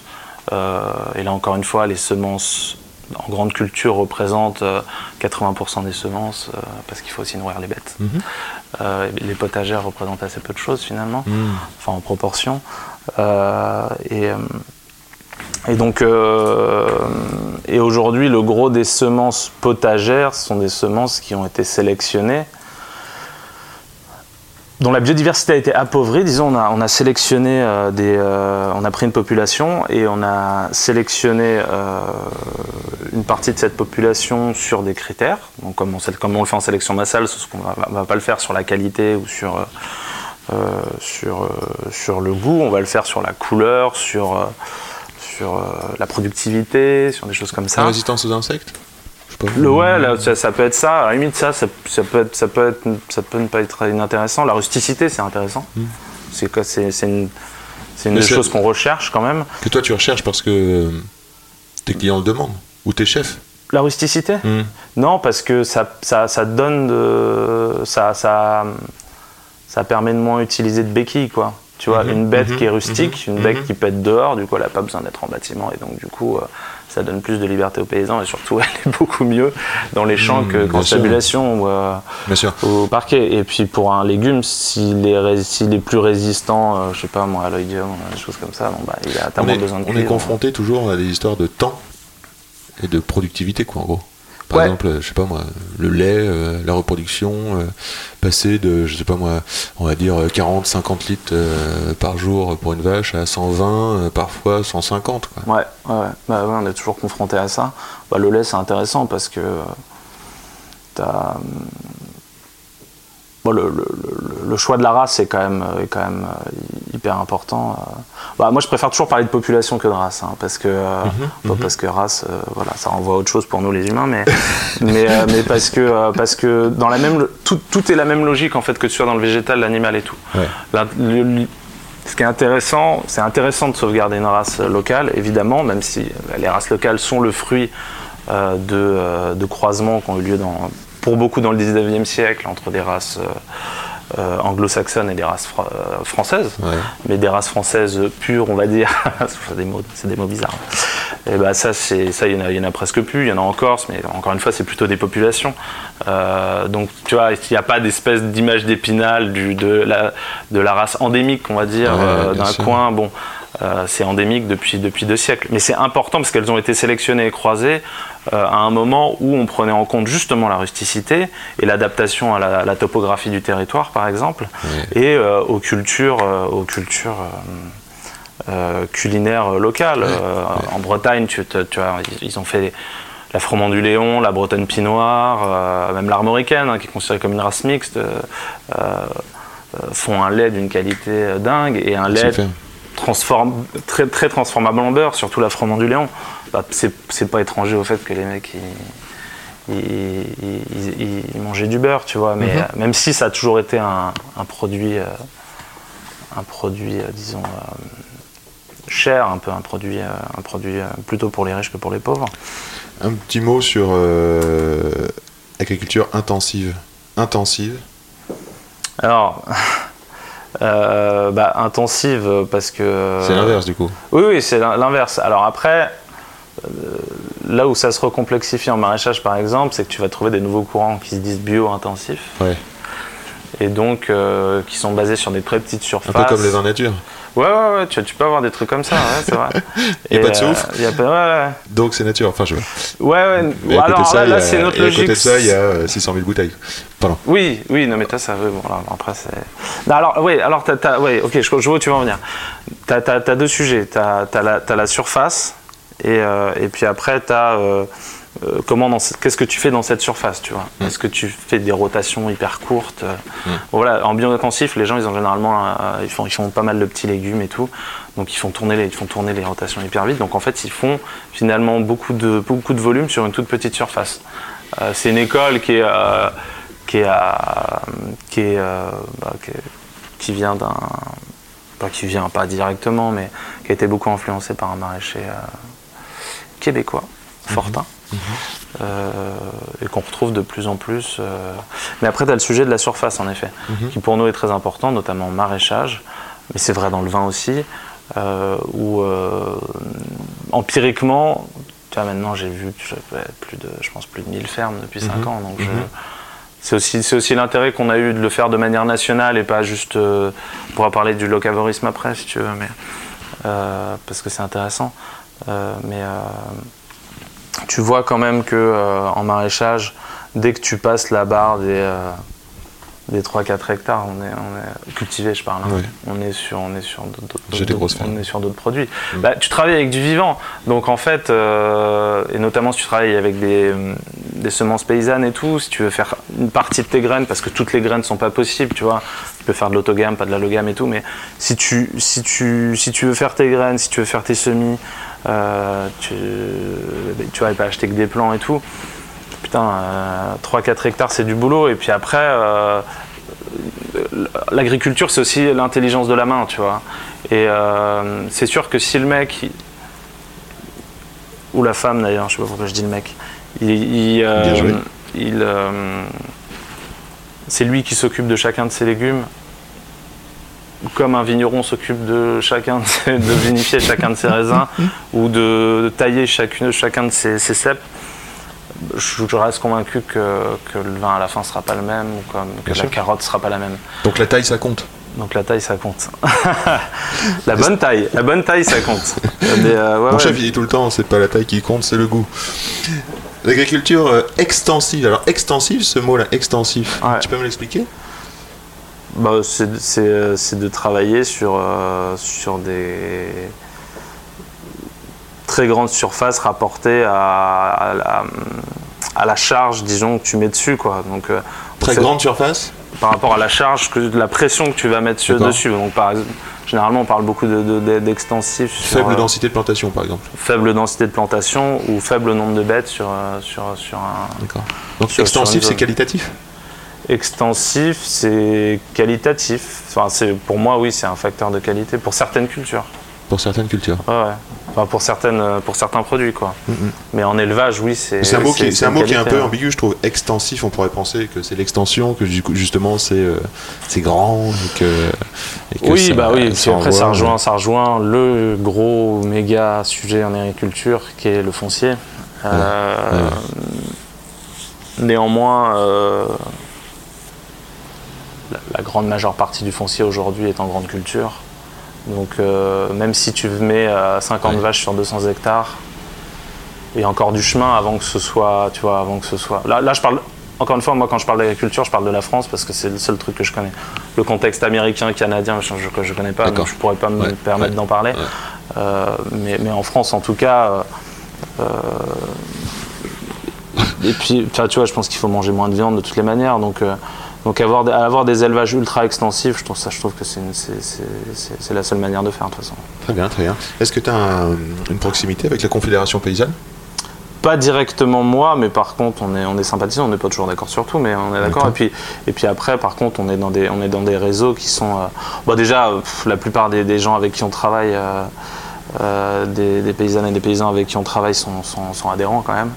et là encore une fois, les semences en grande culture représentent euh, 80% des semences, euh, parce qu'il faut aussi nourrir les bêtes. Euh, les potagères représentent assez peu de choses finalement, enfin en proportion. Euh, et, euh, et donc, euh, et aujourd'hui, le gros des semences potagères sont des semences qui ont été sélectionnées, dont la biodiversité a été appauvrie. Disons, on a, on a sélectionné euh, des, euh, on a pris une population et on a sélectionné euh, une partie de cette population sur des critères. Donc, comme on, le fait en sélection massale, sauf qu'on va, va pas le faire sur la qualité ou sur le goût, on va le faire sur la couleur, sur, sur la productivité, sur des choses comme La ça. résistance aux insectes? Pas. Le ouais, là, ça, ça peut être ça. À la limite, ça, ça, ça peut être, ça peut être, ça peut ne pas être inintéressant. La rusticité, c'est intéressant. C'est quoi C'est c'est une, c'est une Hmm. Des choses qu'on recherche quand même. Que toi tu recherches parce que euh, tes clients le demandent ou tes chefs La rusticité Hmm. Non, parce que ça, ça, ça donne de, ça, ça, ça permet de moins utiliser de béquilles, quoi. Tu vois, Mhm, une bête qui est rustique, une bête qui peut être dehors, du coup, elle n'a pas besoin d'être en bâtiment. Et donc, du coup, euh, ça donne plus de liberté aux paysans. Et surtout, elle est beaucoup mieux dans les champs Mhm, que- qu'en stabulation ou euh, sûr. au parquet. Et puis, pour un légume, s'il est, ré- s'il est plus résistant, euh, je sais pas moi, à l'oïdium, euh, des choses comme ça, bon, bah, il a tellement besoin de on est cuivre. confronté toujours à des histoires de temps et de productivité, quoi, en gros. Par Ouais. exemple, je sais pas moi, le lait, euh, la reproduction, euh, passer de, je sais pas moi, on va dire euh, 40, 50 litres euh, par jour pour une vache à 120, euh, parfois 150, quoi. Ouais, ouais. Bah ouais, on est toujours confronté à ça. Bah, le lait, c'est intéressant parce que euh, t'as, hum, bon, le, le- le- le choix de la race est quand même, euh, est quand même hyper important. euh. Bah, moi, je préfère toujours parler de population que de race, hein, parce que euh, pas parce que race, voilà, ça renvoie à autre chose pour nous les humains, mais mais, mais parce que parce que dans la même, tout, tout est la même logique en fait que tu sois dans le végétal, l'animal et tout. Ouais. La- le- le- ce qui est intéressant, c'est intéressant de sauvegarder une race locale, évidemment, même si les races locales sont le fruit euh, de, euh, de croisements qui ont eu lieu dans, pour beaucoup dans le 19e siècle entre des races euh, euh, anglo-saxonnes et des races fra- euh, françaises, Ouais. mais des races françaises pures, on va dire. c'est des mots, c'est des mots bizarres. Et bah ça, c'est ça, il y, en a- il y en a presque plus. Il y en a en Corse, mais encore une fois, c'est plutôt des populations. Euh, donc, tu vois, il n'y a pas d'espèce d'image d'épinal de la, de la race endémique, on va dire, Ouais, euh, d'un coin. Bon, c'est endémique depuis, depuis deux siècles. Mais c'est important parce qu'elles ont été sélectionnées et croisées euh, à un moment où on prenait en compte justement la rusticité et l'adaptation à la, topographie du territoire, par exemple, et euh, aux cultures, euh, aux cultures culinaires locales. En Bretagne, tu, tu- tu vois, ils- ont fait la froment du Léon, la bretonne pinoire, même l'armoricaine, hein, qui est considérée comme une race mixte, font un lait d'une qualité dingue et un lait. Transforme, très, très transformable en beurre, surtout la froment du Léon. Bah, c'est c'est pas étranger au fait que les mecs ils, ils, ils- ils- ils mangeaient du beurre, tu vois. Mais Mhm. euh, même si ça a toujours été un, un produit, euh, un produit, euh, disons, euh, cher, un peu un produit, euh, un produit euh, plutôt pour les riches que pour les pauvres. Un petit mot sur euh, agriculture intensive. Intensive. Alors, euh, bah, intensive parce que. C'est l'inverse du coup. Oui, oui, c'est l'in- l'inverse. Alors après, euh, là où ça se recomplexifie en maraîchage, par exemple, c'est que tu vas trouver des nouveaux courants qui se disent bio-intensifs Ouais. Et donc euh, qui sont basés sur des très petites Un surfaces. peu comme les vins nature. Ouais, ouais, ouais, tu, tu peux avoir des trucs comme ça, ouais, c'est vrai. Y a Et, pas de euh, soufre y a pas- ouais, ouais. Donc c'est nature. Enfin, je vois. Ouais, ouais. Mais à côté Alors de ça, là, il a- c'est notre et à côté logique. de ça, il y a euh, 600 000 bouteilles. Pardon. Oui, oui, non, mais t'as ça, oui, bon, là, après, c'est. Non, alors, oui, alors, t'as, t'as- ouais, ok, je, je vois où tu vas en venir. T'as, t'as, t'as deux sujets. T'as, t'as la, surface, et, euh, et puis après, t'as. euh, euh, comment dans ce- qu'est-ce que tu fais dans cette surface, tu vois Est-ce que tu fais des rotations hyper courtes euh, bon, Voilà, en bio-intensif, les gens, ils ont généralement, euh, ils font, ils font pas mal de petits légumes et tout, donc ils font tourner les, ils font tourner les rotations hyper vite. Donc en fait, ils font finalement beaucoup de, beaucoup de volume sur une toute petite surface. Euh, c'est une école qui est, qui est, à- qui est, bah, qui, est- qui vient d'un, pas qui vient pas directement, mais qui a été beaucoup influencé par un maraîcher euh, québécois, Fortin. Euh, et qu'on retrouve de plus en plus. euh. Mais après, tu as le sujet de la surface, en effet, qui pour nous est très important, notamment en maraîchage, mais c'est vrai dans le vin aussi, euh, où empiriquement, tu vois, maintenant j'ai vu plus de, je pense, plus de 1000 fermes depuis 5 ans, donc je- c'est aussi, c'est aussi l'intérêt qu'on a eu de le faire de manière nationale et pas juste. euh, on pourra parler du locavorisme après si tu veux, mais, euh, parce que c'est intéressant. Euh, mais tu vois quand même que euh, en maraîchage, dès que tu passes la barre des, des 3-4 hectares, on est, on est cultivé, je parle. hein. On est sur, on est sur d'autres, J'ai des grosses on est sur d'autres produits. Bah, tu travailles avec du vivant, donc en fait, euh, et notamment si tu travailles avec des, des semences paysannes et tout, si tu veux faire une partie de tes graines, parce que toutes les graines sont pas possibles, tu vois, tu peux faire de l'autogamme, pas de l'allogame et tout, mais si tu, si tu, si tu veux faire tes graines, si tu veux faire tes semis, euh, tu, tu vas pas acheter que des plants et tout. Putain, 3-4 hectares, c'est du boulot. Et puis après, euh, l'agriculture, c'est aussi l'intelligence de la main, tu vois. Et euh, c'est sûr que si le mec, ou la femme d'ailleurs, je sais pas pourquoi je dis le mec, il, il, euh, Bien joué. il, euh, c'est lui qui s'occupe de chacun de ses légumes. comme un vigneron s'occupe de chacun de, ses- de vinifier chacun de ses raisins ou de, de tailler chacune, chacun de ses, ses cèpes, je, reste convaincu que, que le vin à la fin sera pas le même ou comme, que Bien la sûr. carotte sera pas la même. Donc la taille, ça compte. Donc la taille, ça compte. la bonne taille, la bonne taille, ça compte. Mais, euh, ouais, Mon ouais. chef, il dit tout le temps, c'est pas la taille qui compte, c'est le goût. L'agriculture euh, extensive. Alors extensive, ce mot-là, extensif. Ouais. Tu peux me l'expliquer? Bah, c'est, euh, c'est de travailler sur, euh, sur des très grandes surfaces rapportées à, à la, à la charge, disons, que tu mets dessus. Quoi. Donc, euh, Très grande surface. Par rapport à la charge, que, de la pression que tu vas mettre dessus. Donc, par généralement, on parle beaucoup de, de- de- d'extensifs. sur, Faible euh, densité de plantation, par exemple. faible densité de plantation ou faible nombre de bêtes sur, euh, sur, sur un, D'accord. Donc extensif, c'est qualitatif. Extensif, c'est qualitatif. Enfin, pour moi, oui, c'est un facteur de qualité pour certaines cultures. Pour certaines cultures. Ouais, ouais. Enfin, pour, certaines, euh, pour certains produits, quoi. Mais en élevage, oui, c'est. C'est un mot, qui, c'est un une mot qui est un peu hein. ambigu, je trouve. Extensif, on pourrait penser que c'est l'extension, que du coup, justement c'est euh, c'est grand et que. et que Oui, ça- bah oui. Après, ça rejoint, ça rejoint le gros méga sujet en agriculture qui est le foncier. Euh, Néanmoins, euh, la, la grande majeure partie du foncier aujourd'hui est en grande culture. Donc, euh, même si tu mets euh, 50 Ouais. vaches sur 200 hectares, il y a encore du chemin avant que ce soit, tu vois, avant que ce soit. Là, là, je parle. Encore une fois, moi, quand je parle d'agriculture, je parle de la France parce que c'est le seul truc que je connais. Le contexte américain, canadien, je ne connais pas, donc je pourrais pas me Ouais, permettre ouais, d'en parler. Euh, mais, mais en France, en tout cas. euh, et puis, tu vois, je pense qu'il faut manger moins de viande de toutes les manières. Donc, donc avoir, des- avoir des élevages ultra extensifs, je trouve, ça, je trouve que c'est la seule manière de faire, de toute façon. Très bien, très bien. Est-ce que tu as une proximité avec la Confédération paysanne? Pas directement moi, mais par contre, on est, on est sympathisants, on n'est pas toujours d'accord sur tout, mais on est d'accord. Et puis, et puis après, par contre, on est dans des, on est dans des réseaux qui sont. euh, bon, déjà, euh, pff, la plupart des, des gens avec qui on travaille, euh, euh, des, des paysannes et des paysans avec qui on travaille sont, sont, sont adhérents quand même.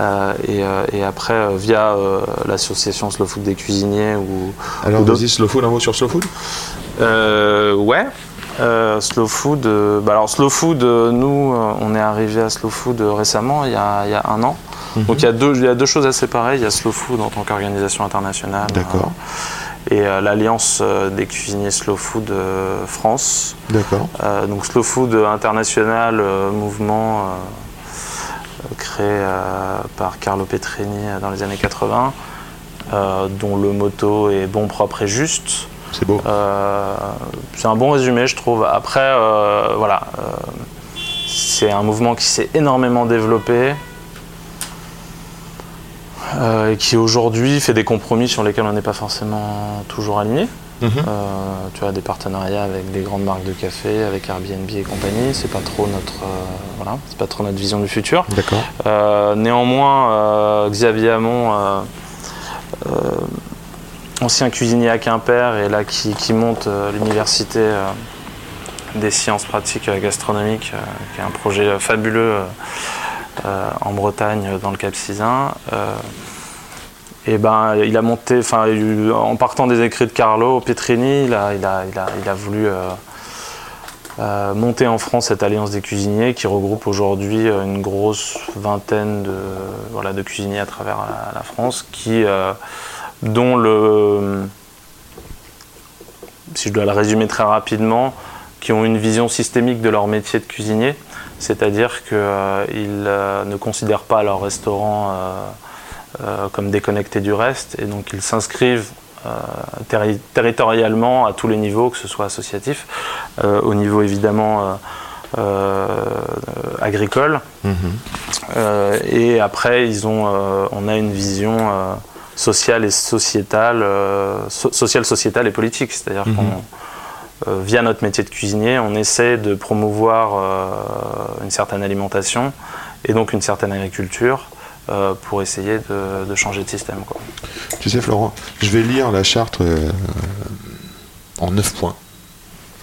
Euh, et, euh, et après, via euh, l'association Slow Food des cuisiniers ou. Alors ou vas-y, Slow Food, un mot sur Slow Food? Ouais. Slow food. bah alors slow food, nous, on est arrivé à slow food récemment, il y a, il y a un an. Donc il y, a deux, il y a deux choses à séparer. Il y a slow food en tant qu'organisation internationale. D'accord. euh, et euh, l'alliance euh, des cuisiniers slow food euh, France. D'accord. Donc slow food international, mouvement créé par Carlo Petrini dans les années 80, euh, dont le motto est bon, propre et juste. C'est beau. Euh, c'est un bon résumé, je trouve. Après, euh, voilà, euh, c'est un mouvement qui s'est énormément développé euh, et qui aujourd'hui fait des compromis sur lesquels on n'est pas forcément toujours aligné. Mhm. tu vois, des partenariats avec des grandes marques de café, avec Airbnb et compagnie. C'est pas trop notre, euh, voilà, c'est pas trop notre vision du futur. D'accord. Euh, néanmoins, euh, Xavier Hamon, euh, euh, ancien cuisinier à Quimper, et là qui, qui monte euh, l'université euh, des sciences pratiques euh, gastronomiques, euh, qui est un projet euh, fabuleux euh, euh, en Bretagne, euh, dans le Cap Cisin. euh, et ben, il a monté, il- en partant des écrits de Carlo Petrini, il a, il a, il a, voulu euh, euh, monter en France cette alliance des cuisiniers qui regroupe aujourd'hui euh, une grosse vingtaine de, voilà, de cuisiniers à travers la, France, qui, euh, dont le, si je dois le résumer très rapidement, qui ont une vision systémique de leur métier de cuisinier, c'est-à-dire qu'ils ne considèrent pas leur restaurant euh, euh, comme déconnecté du reste, et donc ils s'inscrivent euh, terri- territorialement à tous les niveaux, que ce soit associatif, euh, au niveau évidemment euh, euh, agricole, Mhm. euh, et après ils ont, euh, on a une vision euh, sociale et sociétale, euh, so- sociale, sociétale et politique, c'est-à-dire Mhm. qu'on euh, via notre métier de cuisinier, on essaie de promouvoir euh, une certaine alimentation et donc une certaine agriculture euh, pour essayer de, de changer de système. Quoi. Tu sais, Florent, je vais lire la charte euh, en 9 points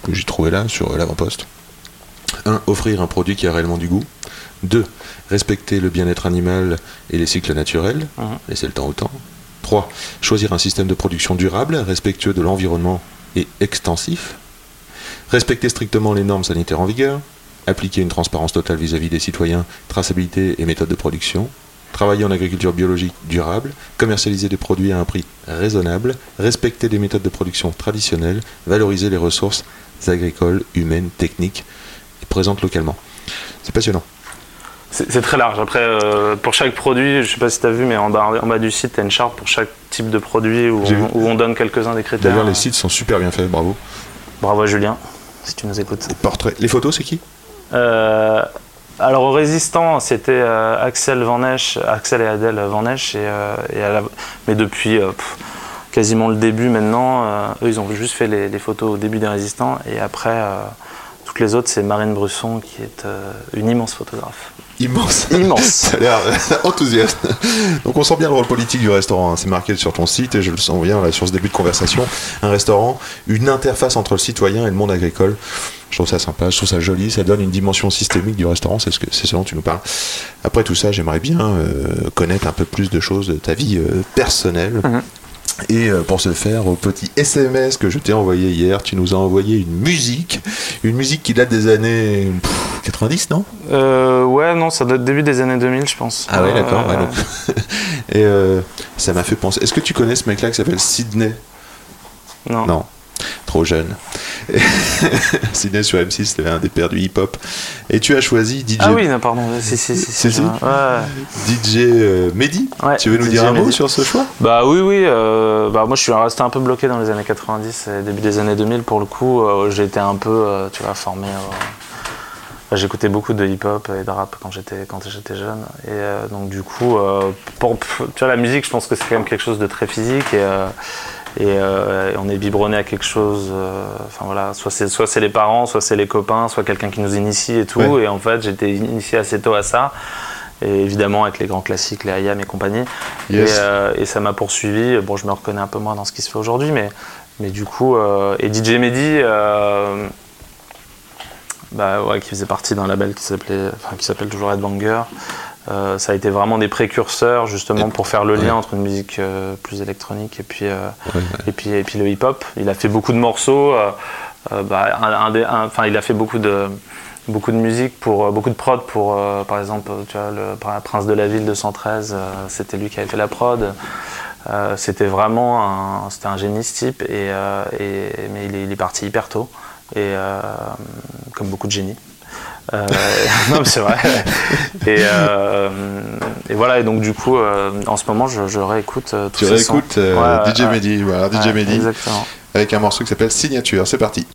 que j'ai trouvé là sur euh, l'avant-poste. 1. Offrir un produit qui a réellement du goût. 2. Respecter le bien-être animal et les cycles naturels, Mhm. laisser le temps au temps. 3. Choisir un système de production durable, respectueux de l'environnement et extensif. Respecter strictement les normes sanitaires en vigueur, appliquer une transparence totale vis-à-vis des citoyens, traçabilité et méthode de production, travailler en agriculture biologique durable, commercialiser des produits à un prix raisonnable, respecter les méthodes de production traditionnelles, valoriser les ressources agricoles, humaines, techniques et présentes localement. C'est passionnant. C'est très large. Après, euh, pour chaque produit, je sais pas si tu as vu, mais en bas, en bas du site, tu as une charte pour chaque type de produit où, on, où on donne quelques-uns des critères. D'ailleurs, les sites sont super bien faits, bravo. Bravo à Julien, si tu nous écoutes. Portrait. Les photos, c'est qui? Euh, alors au résistant, c'était euh, Axel Van Esch, Axel et Adèle Van Esch, et, et à la- mais depuis pff, quasiment le début maintenant, eux ils ont juste fait les, les photos au début des résistants, et après toutes les autres c'est Marine Brusson qui est une immense photographe. Immense. Immense. Ça a l'air enthousiaste. Donc on sent bien le rôle politique du restaurant. hein. C'est marqué sur ton site et je le sens bien là sur ce début de conversation. Un restaurant, une interface entre le citoyen et le monde agricole. Je trouve ça sympa, je trouve ça joli, ça donne une dimension systémique du restaurant, c'est ce, que, ce dont tu nous parles. Après tout ça, j'aimerais bien euh, connaître un peu plus de choses de ta vie euh, personnelle. Mhm. Et euh, pour ce faire, au petit SMS que je t'ai envoyé hier, tu nous as envoyé une musique, une musique qui date des années pff, 90, non? Euh, ouais, non, ça date début des années 2000, je pense. Ah ouais, Euh, d'accord. ouais, donc. Et euh, ça m'a fait penser. Est-ce que tu connais ce mec-là qui s'appelle Sydney non. Non, trop jeune. Sydney sur M6, c'était un des pères du hip-hop. Et tu as choisi DJ, Ah oui, non, pardon. Si, si. DJ euh, Mehdi. Ouais, tu veux nous DJ dire un mot sur ce choix? Bah oui, oui. euh, bah moi, je suis resté un peu bloqué dans les années 90 et début des années 2000. Pour le coup, euh, j'ai été un peu, euh, tu vois, formé. bah, J'écoutais beaucoup de hip-hop et de rap quand j'étais quand j'étais jeune. Et euh, donc du coup, euh, pour, tu vois, la musique, je pense que c'est quand même quelque chose de très physique et euh, et, euh, et on est biberonné à quelque chose. euh, Enfin voilà, soit c'est soit c'est les parents, soit c'est les copains, soit quelqu'un qui nous initie et tout. Ouais. Et en fait, j'étais initié assez tôt à ça. Et évidemment avec les grands classiques, les IAM et compagnie. Yes. Et, euh, et ça m'a poursuivi. Bon, je me reconnais un peu moins dans ce qui se fait aujourd'hui, mais, mais du coup, et DJ Mehdi, bah, ouais, qui faisait partie d'un label qui s'appelait, enfin, qui s'appelle toujours Headbanger. Euh, ça a été vraiment des précurseurs justement pour faire le lien entre une musique euh, plus électronique et puis, euh, Ouais, ouais. et puis, et puis le hip-hop. Il a fait beaucoup de morceaux. bah, un- un des- un- enfin, il a fait beaucoup de, beaucoup de musique, pour, beaucoup de prod pour, par exemple, tu vois, le Pr- Prince de la Ville de 113, euh, c'était lui qui avait fait la prod. C'était vraiment un, c'était un génie ce type, et, et- mais il est, il est parti hyper tôt, et, comme beaucoup de génies. Euh, non, mais c'est vrai. Et, euh, et voilà, et donc du coup, euh, en ce moment, je, je réécoute tous Tu réécoutes Ouais, DJ. Mehdi. Voilà, DJ Mehdi avec un morceau qui s'appelle Signature. C'est parti.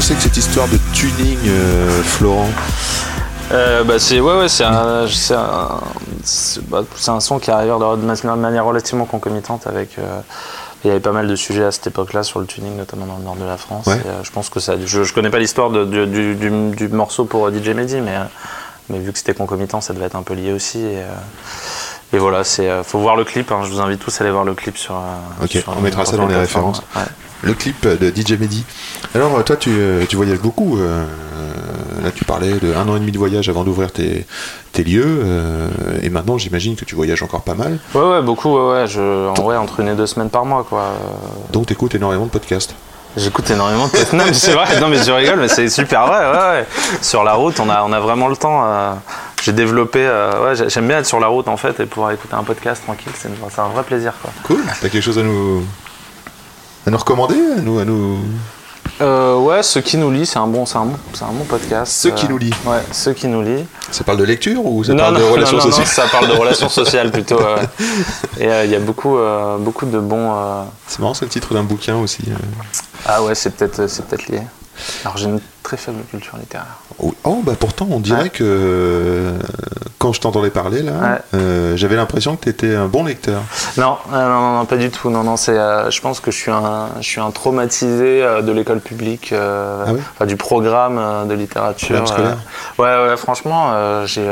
Que c'est que cette histoire de tuning, euh, Florent Euh, bah, c'est ouais, ouais, c'est un, c'est un, bah, un son qui arrive de, de ma- de manière relativement concomitante avec. euh, il y avait pas mal de sujets à cette époque-là sur le tuning, notamment dans le nord de la France. Ouais. Et, euh, je pense que ça. Je, je connais pas l'histoire du, du- du- du morceau pour DJ Mehdi, mais, mais vu que c'était concomitant, ça devait être un peu lié aussi. Et, et voilà, c'est. faut voir le clip. hein, je vous invite tous à aller voir le clip sur. Ok, sur on mettra ça dans les références. ouais. Le clip de DJ Mehdi. Alors, euh, toi, tu, euh, tu voyages beaucoup. euh, là, tu parlais de un an et demi de voyage avant d'ouvrir tes, tes lieux. euh, et maintenant, j'imagine que tu voyages encore pas mal. Ouais, ouais, beaucoup. Ouais, ouais, je, en vrai, entre une et deux semaines par mois, quoi. Euh, Donc, tu écoutes énormément de podcasts. J'écoute énormément de podcasts. Non, mais c'est vrai, non, mais je rigole, mais c'est super vrai. Ouais, ouais. Sur la route, on a, on a vraiment le temps. euh, j'ai développé. euh, ouais, j'ai- j'aime bien être sur la route en fait et pouvoir écouter un podcast tranquille. C'est un vrai plaisir. Quoi. Cool. T'as quelque chose à nous, à nous recommander à nous, à nous... Euh, ouais, ceux qui nous lit, c'est un bon, un bon, un bon podcast. Ceux qui Euh, nous lit. Ouais, ceux qui nous lit. Ça parle de lecture ou ça non, parle non, de relations non, sociales ça parle de relations sociales plutôt. Et euh, il y a beaucoup, beaucoup de bons. C'est marrant, c'est le titre d'un bouquin aussi. Ah ouais, c'est peut-être, c'est peut-être lié. Alors j'ai une très faible culture littéraire. Oh, oh, bah pourtant, on dirait Ouais. que euh, quand je t'entendais parler là, Ouais. euh, j'avais l'impression que tu étais un bon lecteur. Non, euh, non, non, non, pas du tout. Non, non, c'est. je pense que je suis un, je suis un traumatisé de l'école publique, Ah du programme de littérature. Programme scolaire. ouais, ouais, franchement, j'ai.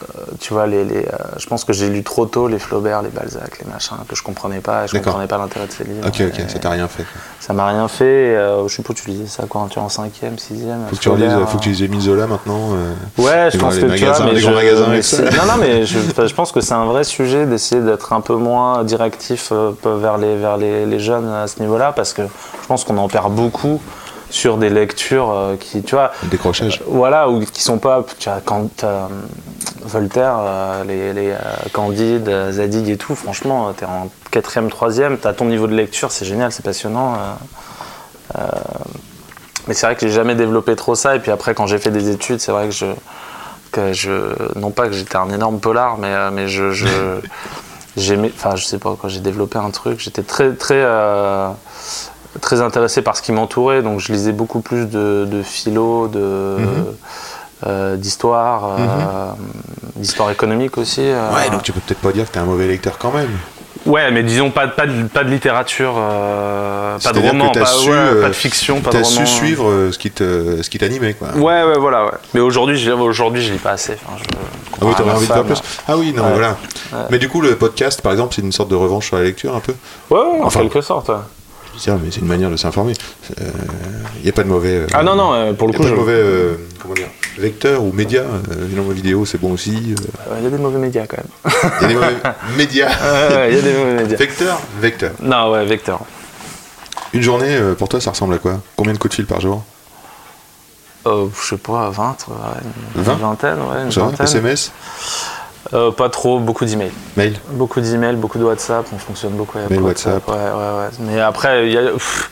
Euh, euh, tu vois, les, les, euh, je pense que j'ai lu trop tôt les Flaubert, les Balzac, les machins, que je comprenais pas, je comprenais pas l'intérêt de ces livres. Ok, ok, ça t'a rien fait. ça m'a rien fait. et, euh, je sais pas, tu lisais ça quand tu es en 5ème, 6ème. Faut que tu relises, faut que tu lises Émile Zola maintenant. euh. Ouais, je pense que tu vois, mais les je, grands magasins mais avec ça. c'est- Non, non, mais je, je pense que c'est un vrai sujet d'essayer d'être un peu moins directif euh, vers les vers les, les jeunes à ce niveau-là, parce que je pense qu'on en perd beaucoup sur des lectures euh, qui, tu vois, décrochage. voilà, ou qui sont pas, tu vois, quand euh, Voltaire, euh, les, les euh, Candide, Zadig et tout, franchement, euh, t'es en quatrième, troisième, t'as ton niveau de lecture, c'est génial, c'est passionnant. mais c'est vrai que j'ai jamais développé trop ça, et puis après, quand j'ai fait des études, c'est vrai que je, que je, non pas que j'étais un énorme polar, mais, mais je, je j'aimais, enfin, je sais pas quoi, j'ai développé un truc, j'étais très, très, très intéressé par ce qui m'entourait, donc je lisais beaucoup plus de, de philo, de, Mhm. Euh, d'histoire, euh, d'histoire économique aussi. euh. Ouais, donc tu peux peut-être pas dire que t'es un mauvais lecteur quand même. Ouais, mais disons pas, de- pas, de, pas de littérature, euh, pas de roman, pas, su, ouais, pas de fiction, pas de T'as roman. su suivre euh, ce qui te, ce qui t'animait, quoi. Ouais, ouais, voilà. Ouais. Mais aujourd'hui, je, aujourd'hui, je lis pas assez. Enfin, je, Ah oui, t'aurais envie de faire femme. plus. Ah oui, non, Ouais. voilà. Mais du coup, le podcast, par exemple, c'est une sorte de revanche sur la lecture, un peu? Ouais, ouais, en Enfin, quelque sorte. Je mais c'est une manière de s'informer. Il n'y a pas de mauvais. euh, Ah non, non, euh, pour le y a coup, pas de je- mauvais, euh, comment dire, vecteur ou média. Euh, vidéo, c'est bon aussi. euh, il y a des mauvais médias quand même. Il y a des mauvais médias. Ouais, ouais, Il y a des mauvais médias. Vecteur, vecteur. Non, ouais, vecteur. Une journée, euh, pour toi, ça ressemble à quoi? Combien de coups de fil par jour? Euh, je sais pas, 20, ouais, une 20? vingtaine, ouais, une vingtaine. SMS? Euh, pas trop, beaucoup d'emails. Mail Beaucoup d'emails, beaucoup de WhatsApp, on fonctionne beaucoup avec Mail, WhatsApp. Ouais, ouais, ouais. Mais après, il y a, pff,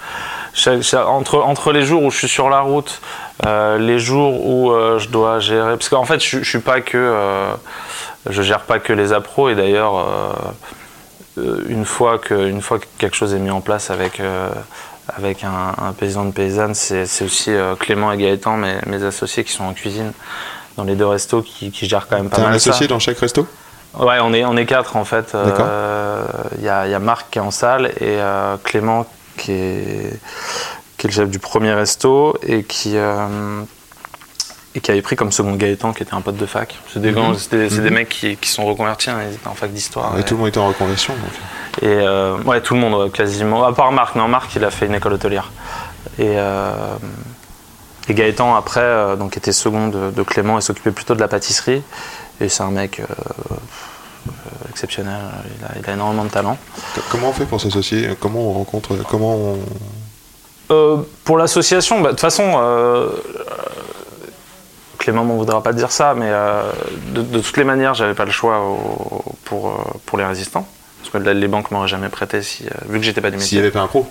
chaque- chaque- entre, entre les jours où je suis sur la route, euh, les jours où euh, je dois gérer. Parce qu'en fait, je, je suis pas que. euh, je gère pas que les appros, et d'ailleurs. une fois, que, une fois que quelque chose est mis en place avec, avec un, un paysan de paysanne, c'est aussi Clément et Gaëtan, mes, mes associés qui sont en cuisine dans les deux restos, qui, qui gèrent quand même pas T'as un mal ça. associé dans chaque resto? Ouais, on est, on est quatre en fait. D'accord. Euh, Il y, a, y a Marc qui est en salle et euh, Clément qui est, qui est le chef du premier resto et qui, euh, et qui avait pris comme second Gaëtan qui était un pote de fac. C'est des, c'est des, Mhm. mecs qui, qui sont reconvertis, hein, ils étaient en fac d'histoire. Et et tout le monde était en reconversion. donc. et, ouais, tout le monde quasiment. À part Marc, non, Marc il a fait une école hôtelière. Et, et Gaëtan après, euh, donc était second de, de Clément et s'occupait plutôt de la pâtisserie. Et c'est un mec euh, exceptionnel, il a, il a énormément de talent. Comment on fait pour s'associer? Comment on rencontre Comment on... Euh, pour l'association, bah, de toute façon, euh, Clément m'en voudra pas dire ça, mais euh, de, de toutes les manières, j'avais pas le choix au- pour, pour les résistants. Parce que les banques m'auraient jamais prêté si, vu que j'étais pas du S'il métier. n'y avait pas un pro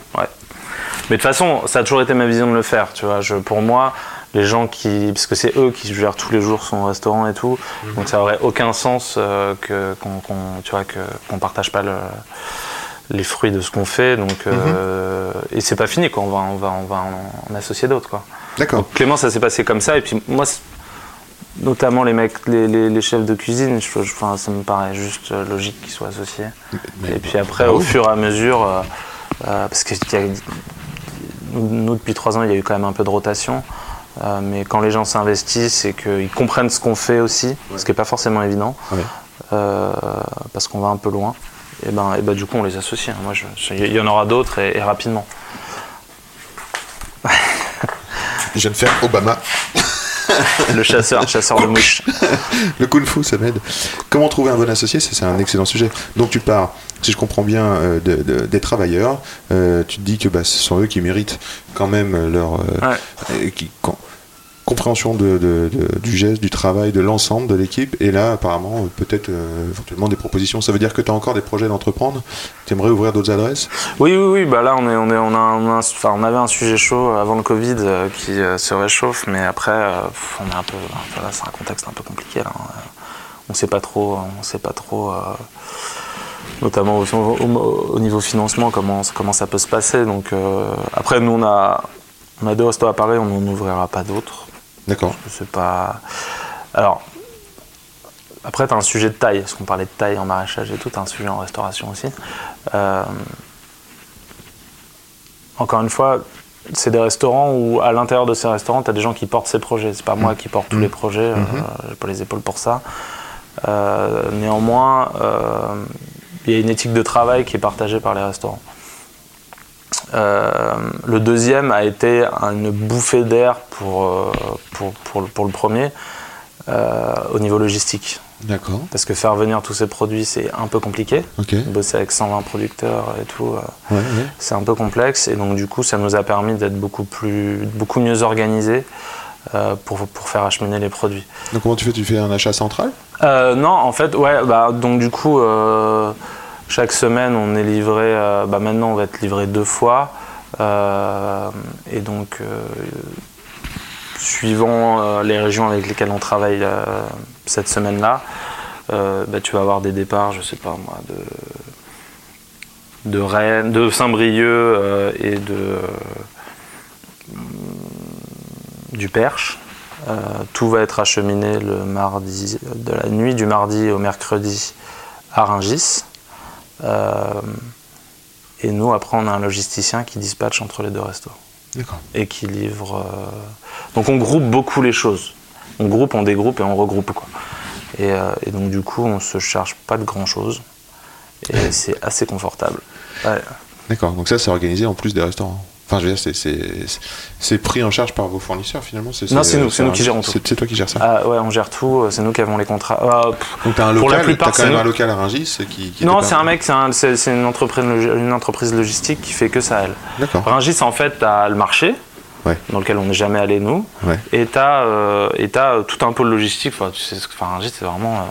Mais de toute façon, ça a toujours été ma vision de le faire, tu vois. Je, pour moi, les gens qui, parce que c'est eux qui gèrent tous les jours son restaurant et tout, donc ça aurait aucun sens euh, que qu'on, tu vois que qu'on partage pas le- les fruits de ce qu'on fait. Donc euh, et c'est pas fini, quoi. On va, on va, on va en, en associer d'autres, quoi. D'accord. Clément, ça s'est passé comme ça. Et puis moi, notamment les mecs, les, les- les chefs de cuisine, je, je- enfin, ça me paraît juste euh, logique qu'ils soient associés. Mais- et puis après, bravo. au fur et à mesure, euh, euh, parce que il y a- nous, depuis trois ans, il y a eu quand même un peu de rotation. Euh, mais quand les gens s'investissent et qu'ils comprennent ce qu'on fait aussi, ce qui n'est pas forcément évident, Ouais. euh, parce qu'on va un peu loin, et ben, et ben du coup on les associe. hein. Moi, je- je- il y en aura d'autres et, et rapidement. Je viens de faire Obama. Le chasseur, chasseur de mouches. Le kung fu, ça m'aide. Comment trouver un bon associé C'est un excellent sujet. Donc, tu pars, si je comprends bien, euh, de- de- des travailleurs. Euh, tu te dis que bah, ce sont eux qui méritent quand même leur euh, Ouais. euh, qui- com- compréhension de, du geste, du travail, de l'ensemble de l'équipe. Et là, apparemment, euh, peut-être euh, éventuellement des propositions. Ça veut dire que tu as encore des projets d'entreprendre? Tu aimerais ouvrir d'autres adresses? Oui, oui, oui. Bah là, on, est, on, est, on, a, enfin, on avait un sujet chaud avant le Covid euh, qui se réchauffe, mais après, on est un peu. enfin, là, c'est un contexte un peu compliqué. Là. On sait pas trop. On sait pas trop. notamment au, au- au niveau financement, comment, comment ça peut se passer. Donc, après, nous, on a, on a deux restos à Paris, on n'en ouvrira pas d'autres. D'accord. C'est pas. Alors. Après, tu as un sujet de taille, parce qu'on parlait de taille en maraîchage et tout, tu un sujet en restauration aussi. Euh, Encore une fois, c'est des restaurants où, à l'intérieur de ces restaurants, tu as des gens qui portent ces projets. C'est pas moi qui porte tous les projets, euh, j'ai pas les épaules pour ça. Euh, néanmoins, il y a une éthique de travail qui est partagée par les restaurants. Euh, le deuxième a été une bouffée d'air pour, euh, pour, pour, le- pour le premier euh, au niveau logistique. D'accord. Parce que faire venir tous ces produits, c'est un peu compliqué. Ok. Ouais, Bosser avec 120 producteurs et tout, ouais. c'est un peu complexe. Et donc, du coup, ça nous a permis d'être beaucoup, plus, beaucoup mieux organisés euh, pour, pour faire acheminer les produits. Donc, comment tu fais? Tu fais un achat central? Euh, non, en fait, ouais, bah, donc du coup, euh, chaque semaine, on est livré, euh, bah, maintenant, on va être livré deux fois. Euh, et donc, euh, suivant les régions avec lesquelles on travaille cette semaine-là, bah, tu vas avoir des départs, je sais pas moi, de, de Rennes, de Saint-Brieuc et de, du Perche. Tout va être acheminé le mardi, de la nuit du mardi au mercredi à Rungis. Euh, et nous, après, on a un logisticien qui dispatche entre les deux restos D'accord. et qui livre. euh, Donc on groupe beaucoup les choses. On groupe, on dégroupe et on regroupe. Quoi. Et, euh, et donc du coup, on se charge pas de grand chose. Et c'est assez confortable. Ouais. D'accord. Donc, ça, c'est organisé en plus des restaurants. Enfin, je veux dire, c'est- pris en charge par vos fournisseurs finalement Non, c'est nous, c'est nous qui gérons tout. C'est toi qui gères ça. Ah ouais, on gère tout. C'est nous qui avons les contrats. Ah, Donc t'as un Pour la local, plupart, t'as quand même nous. un local à Rungis qui. qui non, c'est un mec, c'est un- c'est c'est une, entreprise, logi- une entreprise logistique qui fait que ça, elle. D'accord. Rungis, en fait, t'as le marché, Ouais. dans lequel on n'est jamais allé, nous. Ouais. Et t'as euh, et t'as, euh, tout un pôle logistique. Enfin, tu sais, enfin, c'est vraiment euh,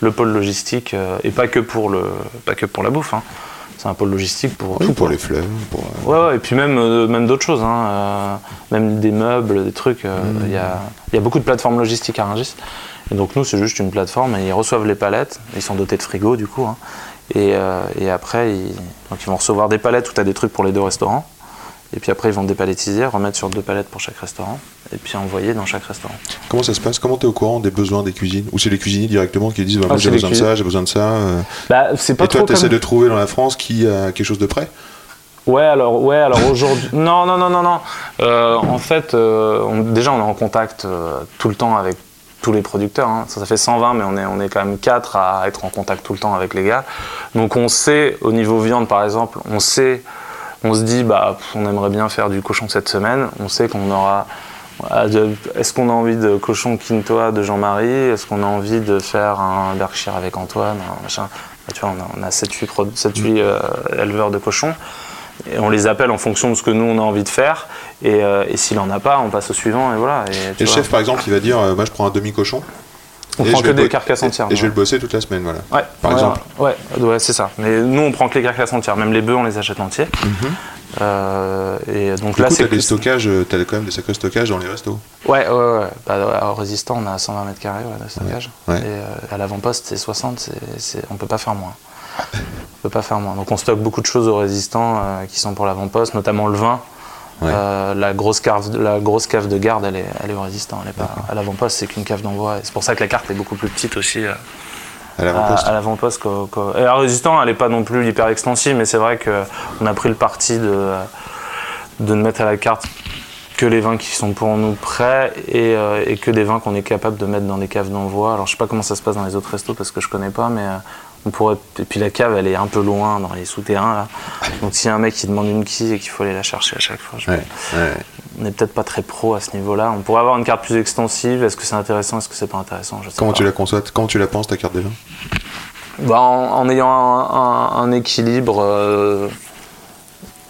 le pôle logistique, euh, et pas que pour, le, pas que pour la bouffe. hein. C'est un pôle logistique pour Oui, tout. pour quoi. les fleurs. Pour, euh, Ouais, ouais, et puis même, euh, même d'autres choses, hein, euh, même des meubles, des trucs. euh, Il Mmh. y, a, il y a beaucoup de plateformes logistiques à Rungis. Et donc nous, c'est juste une plateforme et ils reçoivent les palettes. Ils sont dotés de frigo du coup. hein. et, et après, ils, donc ils vont recevoir des palettes où tu as des trucs pour les deux restaurants. Et puis après, ils vont dépalettiser, remettre sur deux palettes pour chaque restaurant. Et puis envoyer dans chaque restaurant. Comment ça se passe? Comment tu es au courant des besoins des cuisines? Ou c'est les cuisiniers directement qui disent bah, Ah, j'ai besoin de ça, j'ai besoin de ça Bah, c'est pas Et toi, tu essaies comme- de trouver dans la France qui a quelque chose de prêt? Ouais, alors, ouais, alors aujourd'hui. non, non, non, non, non. Euh, en fait, euh, on- déjà, on est en contact euh, tout le temps avec tous les producteurs. hein. Ça, ça fait 120, mais on est, on est quand même 4 à être en contact tout le temps avec les gars. Donc, on sait, au niveau viande, par exemple, on sait, on se dit, bah, on aimerait bien faire du cochon cette semaine. On sait qu'on aura. Est-ce qu'on a envie de cochon quintoa de Jean-Marie? Est-ce qu'on a envie de faire un Berkshire avec Antoine un machin? Bah, Tu vois, on a, on a 7-8 pro- 7-8, euh, éleveurs de cochons. Et on les appelle en fonction de ce que nous on a envie de faire. Et, euh, et s'il en a pas, on passe au suivant et voilà. Et, tu Et le vois. chef, par exemple, il va dire euh, moi je prends un demi-cochon. On et prend que des carcasses entières. Et je vais le bosser toute la semaine, voilà. Ouais, par ouais, exemple. Ouais, ouais, c'est ça. Mais nous on prend que les carcasses entières. Même les bœufs on les achète entiers. Mhm. Euh, et donc Du là c'est t'as des plus- stockages, euh, t'as quand même des sacrés stockages dans les restos. Ouais, ouais, ouais. Bah, à Résistant, on a 120 mètres carrés de stockage. Ouais. Et euh, à l'avant-poste, c'est 60, c'est, c'est- on peut pas faire moins. On peut pas faire moins. Donc on stocke beaucoup de choses aux résistants euh, qui sont pour l'avant-poste, notamment le vin. Ouais. Euh, la, grosse cave, la grosse cave de garde, elle est, elle est au résistant. Elle est pas, à l'avant-poste, c'est qu'une cave d'envoi. C'est pour ça que la carte est beaucoup plus petite aussi euh, À à, l'avant-poste. à l'avant-poste. Et la résistant, elle n'est pas non plus hyper extensive, mais c'est vrai qu'on a pris le parti de, de ne mettre à la carte que les vins qui sont pour nous prêts et, euh, et que des vins qu'on est capable de mettre dans des caves d'envoi. Alors je sais pas comment ça se passe dans les autres restos parce que je connais pas, mais on pourrait. Et puis la cave, elle est un peu loin dans les souterrains là. Donc s'il y a un mec qui demande une quille et qu'il faut aller la chercher à chaque fois, je- Ouais, ouais. on n'est peut-être pas très pro à ce niveau-là. On pourrait avoir une carte plus extensive. Est-ce que c'est intéressant? Est-ce que c'est pas intéressant? Je sais Comment pas. tu la conçois? Comment tu la penses ta carte des vins Bah, en, en ayant un, un- un équilibre, euh,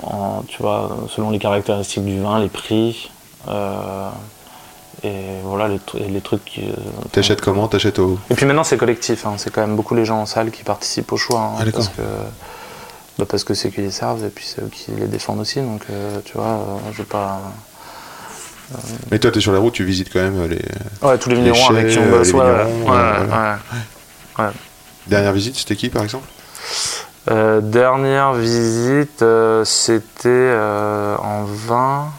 en- tu vois, selon les caractéristiques du vin, les prix, euh, et voilà les, trucs. qui, euh, T'achètes comment? T'achètes au. Et puis maintenant c'est collectif, hein, c'est quand même beaucoup les gens en salle qui participent au choix, hein, Ah, parce que bah, parce que c'est qui les servent et puis c'est eux qui les défendent aussi, donc euh, tu vois, euh, je pas. Mais toi, t'es sur la route, tu visites quand même les. Ouais, tous les vignerons avec qui on bosse, ouais, euh. Dernière visite, c'était qui par exemple? Euh, dernière visite, euh, c'était euh, en 20.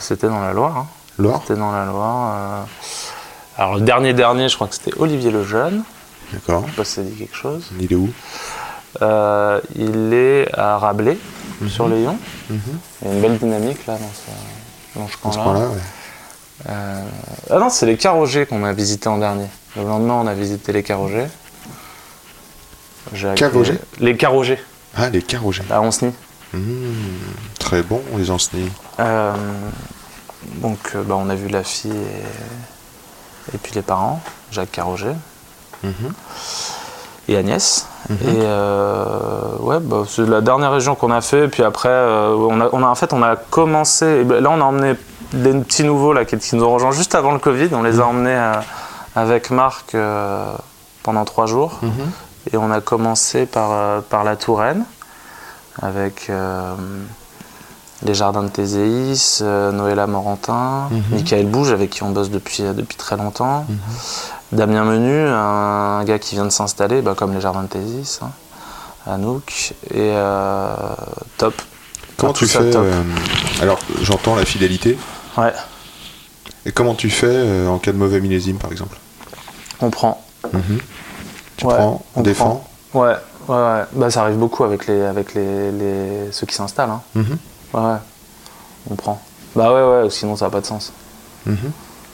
C'était dans la Loire. hein. Loire C'était dans la Loire. euh. Alors le dernier dernier, je crois que c'était Olivier Lejeune. D'accord. Je sais pas si ça dit quelque chose. Il est où? Euh, il est à Rabelais, sur Léon. Mhm. Il y a une belle dynamique là dans ce, dans ce coin-là. ouais. Euh, Ah non, c'est les Carogés qu'on a visité en dernier. Le lendemain, on a visité les accueilli- Carogés Les Carogés, Ah, les carogés. à Onsny. Mmh, très bon, les ensenis. Euh, donc, euh, bah, on a vu la fille et, et puis les parents, Jacques Carroger Mhm. et Agnès. Et euh, ouais, bah, c'est la dernière région qu'on a fait. Puis après, euh, on, a, on a- en fait, on a commencé. et ben, là, on a emmené des petits nouveaux là, qui, qui nous ont rejoints juste avant le Covid. On les a emmenés avec Marc pendant trois jours. Et on a commencé par, par la Touraine, avec euh, les Jardins de Théséis, euh, Noëlla Morantin, Mhm. Michael Bouge, avec qui on bosse depuis, euh, depuis très longtemps, Damien Menu, un, gars qui vient de s'installer, bah, comme les Jardins de Théséis, hein, Anouk, et euh, top. Comment tu ça, fais top. euh, Alors, j'entends la fidélité. Ouais, Et comment tu fais euh, en cas de mauvais millésime, par exemple? On prend. Tu Ouais, prends, on défends prend. Ouais, ouais, ouais. Bah, ça arrive beaucoup avec, les, avec les, les- ceux qui s'installent. hein. Mhm. Ouais, ouais, on prend. Bah ouais, ouais, sinon ça n'a pas de sens. Mhm.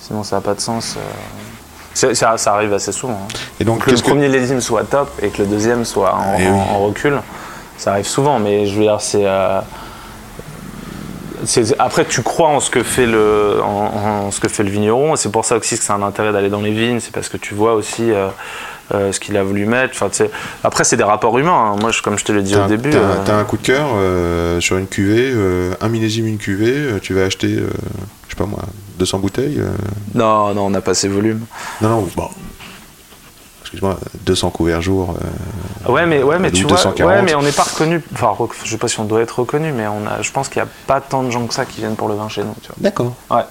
Sinon, ça n'a pas de sens. euh. Ça, ça arrive assez souvent. hein. Et donc, Que le premier lésime soit top et que le deuxième soit en, Eh en- oui. en recul, ça arrive souvent. Mais je veux dire, c'est. euh, c'est- Après, tu crois en ce que fait le, en, en ce que fait le vigneron. et C'est pour ça aussi que c'est un intérêt d'aller dans les vignes. C'est parce que tu vois aussi euh, euh, ce qu'il a voulu mettre. Enfin, après, c'est des rapports humains. hein. Moi, je- comme je te l'ai dit au un, début. t'as un- euh, t'as un coup de cœur euh, sur une cuvée, un millésime, une cuvée, tu vas acheter, je sais pas moi, 200 bouteilles Non, non, on n'a pas ces volumes. Non, non, bon. Excuse-moi, 200 couverts jour. euh, Ouais, mais, ouais, mais tu vois, 240. ouais, mais on n'est pas reconnu. Enfin, rec- je sais pas si on doit être reconnu, mais on a, je pense qu'il n'y a pas tant de gens que ça qui viennent pour le vin chez nous. D'accord. Ouais.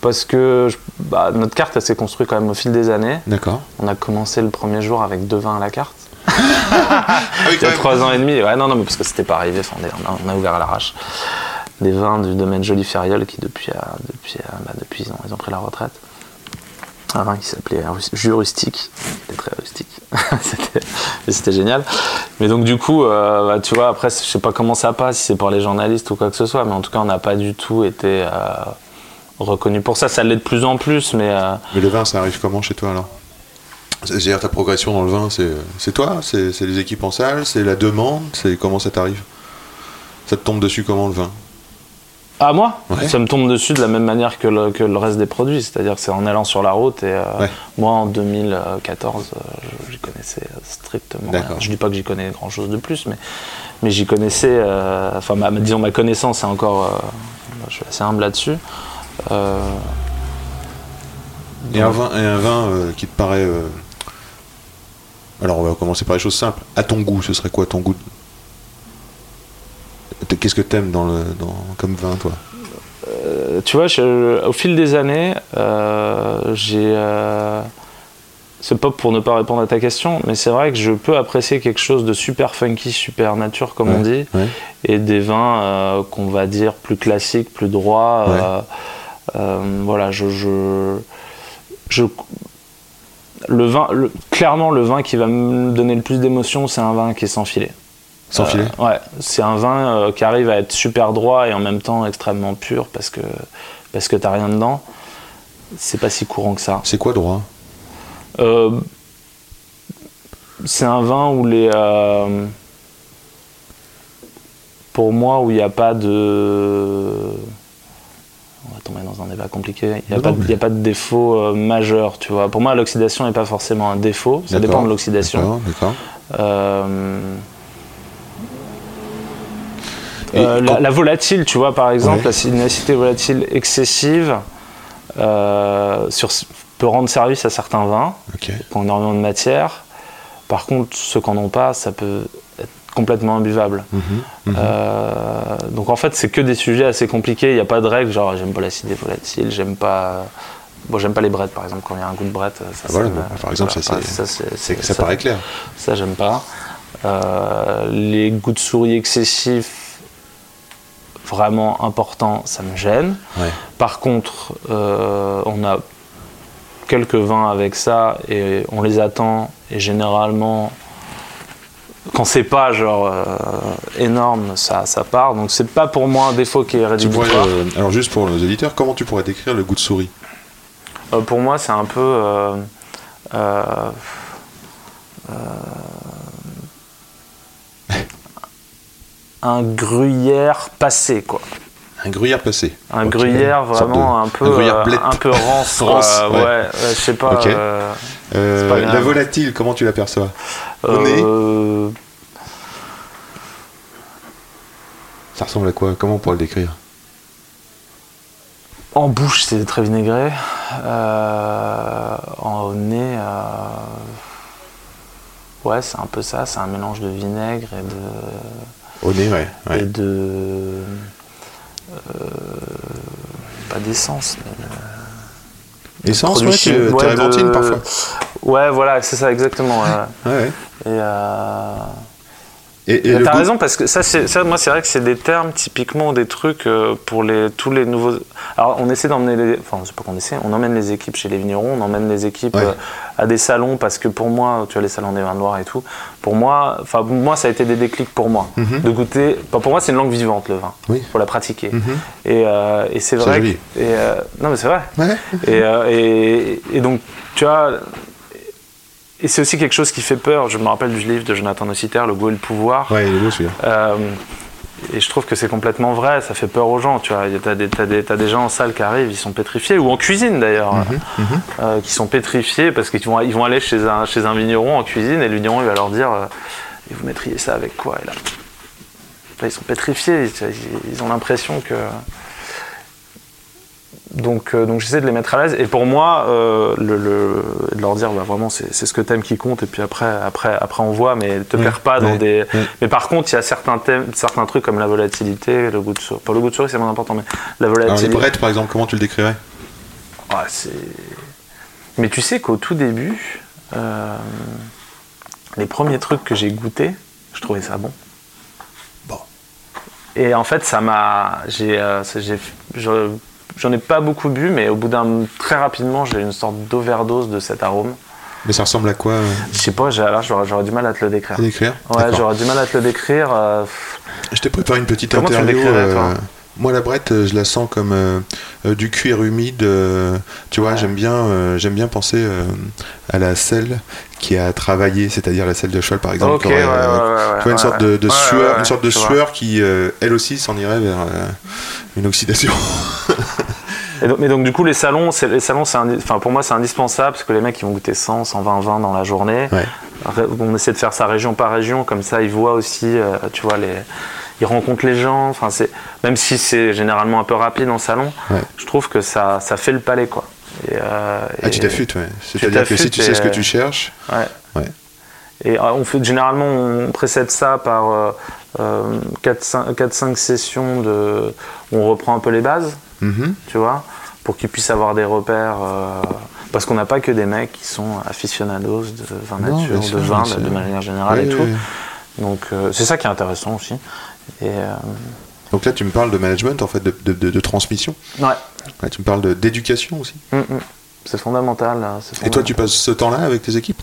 Parce que je- bah, notre carte, elle s'est construite quand même au fil des années. D'accord. On a commencé le premier jour avec deux vins à la carte. Ah Il y a trois ans et demi. Ouais, non, non, mais parce que c'était pas arrivé. Enfin, on a, on a ouvert à l'arrache. Des vins du domaine Jolie Ferriol qui, depuis, a- depuis, a- bah, depuis ils, ont, ils ont pris la retraite. Un vin qui s'appelait Rustique. C'était très rustique. C'était- génial. Mais donc, du coup, euh, bah, tu vois, après, je sais pas comment ça passe, si c'est pour les journalistes ou quoi que ce soit, mais en tout cas, on n'a pas du tout été euh, reconnu pour ça. Ça l'est de plus en plus, mais. euh, Mais le vin, ça arrive comment chez toi alors? C'est-à-dire ta progression dans le vin, c'est toi? C'est les équipes en salle? C'est la demande? C'est comment ça t'arrive? Ça te tombe dessus comment le vin? Ah moi Ouais. Ça me tombe dessus de la même manière que le, que le reste des produits, c'est-à-dire que c'est en allant sur la route et euh, Ouais. moi en 2014 euh, j'y connaissais strictement rien. Je dis pas que j'y connais grand-chose de plus, mais, mais j'y connaissais, euh, enfin ma, disons ma connaissance est encore, euh, je suis assez humble là-dessus. Euh, Et un vin, et un vin euh, qui te paraît. euh, Alors, on va commencer par les choses simples. À ton goût, ce serait quoi ton goût? Qu'est-ce que t'aimes dans le, dans, comme vin, toi? Euh, tu vois, je- au fil des années, euh, j'ai, euh, c'est pas pour ne pas répondre à ta question, mais c'est vrai que je peux apprécier quelque chose de super funky, super nature, comme on dit, ouais. et des vins qu'on va dire plus classiques, plus droits. voilà, je, je, je- le vin, le- clairement, le vin qui va me donner le plus d'émotion, c'est un vin qui est sans filet. Sans Euh, filet Ouais, c'est un vin euh, qui arrive à être super droit et en même temps extrêmement pur parce que parce que t'as rien dedans. C'est pas si courant que ça. C'est quoi droit? Euh, c'est un vin où les. pour moi, où il n'y a pas de. On va tomber dans un débat compliqué. Il n'y a, pas de- il y a pas de défaut euh, majeur, tu vois. Pour moi, l'oxydation n'est pas forcément un défaut. Ça dépend de l'oxydation. D'accord, d'accord. Euh, euh, la, volatile, tu vois, par exemple, Ouais. la volatile excessive euh, sur, peut rendre service à certains vins Ok. qui ont énormément de matière. Par contre, ceux qui n'en ont pas, ça peut être complètement imbuvable. Mhm, mhm. Euh, donc en fait, c'est que des sujets assez compliqués. Il n'y a pas de règles, genre j'aime pas l'acidité volatile, j'aime pas. Bon, j'aime pas les brettes, par exemple, quand il y a un goût de brette. Ça, Ah, voilà, ça me- bon, par exemple, ça, c'est- ça, c'est- C'est- ça paraît clair. ça, j'aime pas. Euh, les goûts de souris excessifs, vraiment importants, ça me gêne. Ouais. Par contre, euh, on a quelques vins avec ça et on les attend. Et généralement, quand c'est pas genre euh, énorme, ça, ça part. Donc c'est pas pour moi un défaut qui est rédhibitoire. euh, alors juste pour nos éditeurs, comment tu pourrais décrire le goût de souris? Pour moi, c'est un peu. euh, euh, euh, un gruyère passé, quoi. Un gruyère passé. Un gruyère vraiment un peu, un euh, un peu rance. Ouais. ouais, ouais, je sais pas. Euh, Euh, pas la volatile, comment tu l'aperçois Au nez Ça ressemble à quoi Comment on pourrait le décrire en bouche, c'est très vinaigré. En nez, ouais, c'est un peu ça. C'est un mélange de vinaigre et de. Au nez, ouais. ouais. et de. euh, pas d'essence, mais. de- Essence, produits ouais, tu. Ouais, de- parfois. Ouais, voilà, c'est ça, exactement. ouais. Ouais, ouais. Et. euh, Et, et T'as raison parce que ça, moi c'est vrai que c'est des termes typiquement des trucs euh, pour les tous les nouveaux. Alors on essaie d'emmener les, enfin c'est pas qu'on essaie, on emmène les équipes chez les vignerons, on emmène les équipes Ouais. euh, à des salons parce que pour moi, tu vois les salons des vins noirs et tout, pour moi, enfin moi ça a été des déclics pour moi Mhm. de goûter. pour moi c'est une langue vivante le vin, Oui. faut la pratiquer. Mhm. Et, euh, et c'est vrai. que- et, euh, non mais c'est vrai. Ouais. Et, euh, et, et donc, tu vois, et c'est aussi quelque chose qui fait peur. Je me rappelle du livre de Jonathan Nociter, Le goût et le pouvoir. Ouais, il est beau celui-là. Euh, et je trouve que c'est complètement vrai, ça fait peur aux gens, tu vois. T'as des, t'as des, t'as des gens en salle qui arrivent, ils sont pétrifiés, ou en cuisine d'ailleurs, Mhm, euh, qui sont pétrifiés parce qu'ils vont, ils vont aller chez un, chez un vigneron en cuisine et le vigneron il va leur dire euh, Et vous mettriez ça avec quoi Et là, là, ils sont pétrifiés, ils, ils ont l'impression que. Donc, euh, donc j'essaie de les mettre à l'aise. Et pour moi, euh, le, le- de leur dire bah, vraiment c'est ce que t'aimes qui compte. Et puis après, après, après on voit, mais te Ouais, perds pas dans ouais, des. ouais. Mais par contre, il y a certains thèmes, certains trucs comme la volatilité, le goût de souris. Pas le goût de souris, c'est moins important, mais la Alors les volatilité. brettes, par exemple, comment tu le décrirais? Ouais, c'est- Mais tu sais qu'au tout début, euh, les premiers trucs que j'ai goûtés, je trouvais ça bon. Bon. Et en fait, ça m'a. j'ai, euh, J'en ai pas beaucoup bu, mais au bout d'un. Très rapidement, j'ai eu une sorte d'overdose de cet arôme. Mais ça ressemble à quoi euh, Je sais pas, alors j'aurais, du mal à te le décrire. à décrire? Ouais, j'aurais du mal à te le décrire. euh, Je t'ai préparé une petite Comment tu le interview. toi? moi, la brette, euh, je la sens comme euh, euh, du cuir humide. euh, tu vois, Ouais. j'aime bien, euh, j'aime bien penser euh, à la selle qui a travaillé, c'est-à-dire la selle de cheval, par exemple. Ok, qui aurait, ouais, ouais, euh, ouais, ouais, tu vois, une sorte de, sueur, une sorte de sueur qui, euh, elle aussi, s'en irait vers euh, une oxydation. Et donc, mais donc du coup les salons, les salons, enfin pour moi c'est indispensable parce que les mecs ils vont goûter 100, 120 vins dans la journée. Ouais. On essaie de faire ça région par région, comme ça ils voient aussi, euh, tu vois les, ils rencontrent les gens. Enfin c'est, même si c'est généralement un peu rapide en salon, Ouais. je trouve que ça, ça fait le palais quoi. Et, euh, Ah, tu t'affûtes, ouais. C'est-à-dire que si tu sais ce que tu cherches, Ouais. Et euh, on fait généralement on précède ça par euh, 4-5 sessions de, on reprend un peu les bases mhm, tu vois, pour qu'ils puissent avoir des repères. euh, parce qu'on n'a pas que des mecs qui sont aficionados de vin Non, nature, de vin de, manière générale Oui, et oui, tout. oui. Donc euh, c'est ça qui est intéressant aussi. Et euh, Donc là, tu me parles de management, en fait, de, de- de- de transmission. ouais, tu me parles d'éducation aussi. Mm, mm. c'est fondamental. c'est Et toi, tu passes ce temps-là avec tes équipes?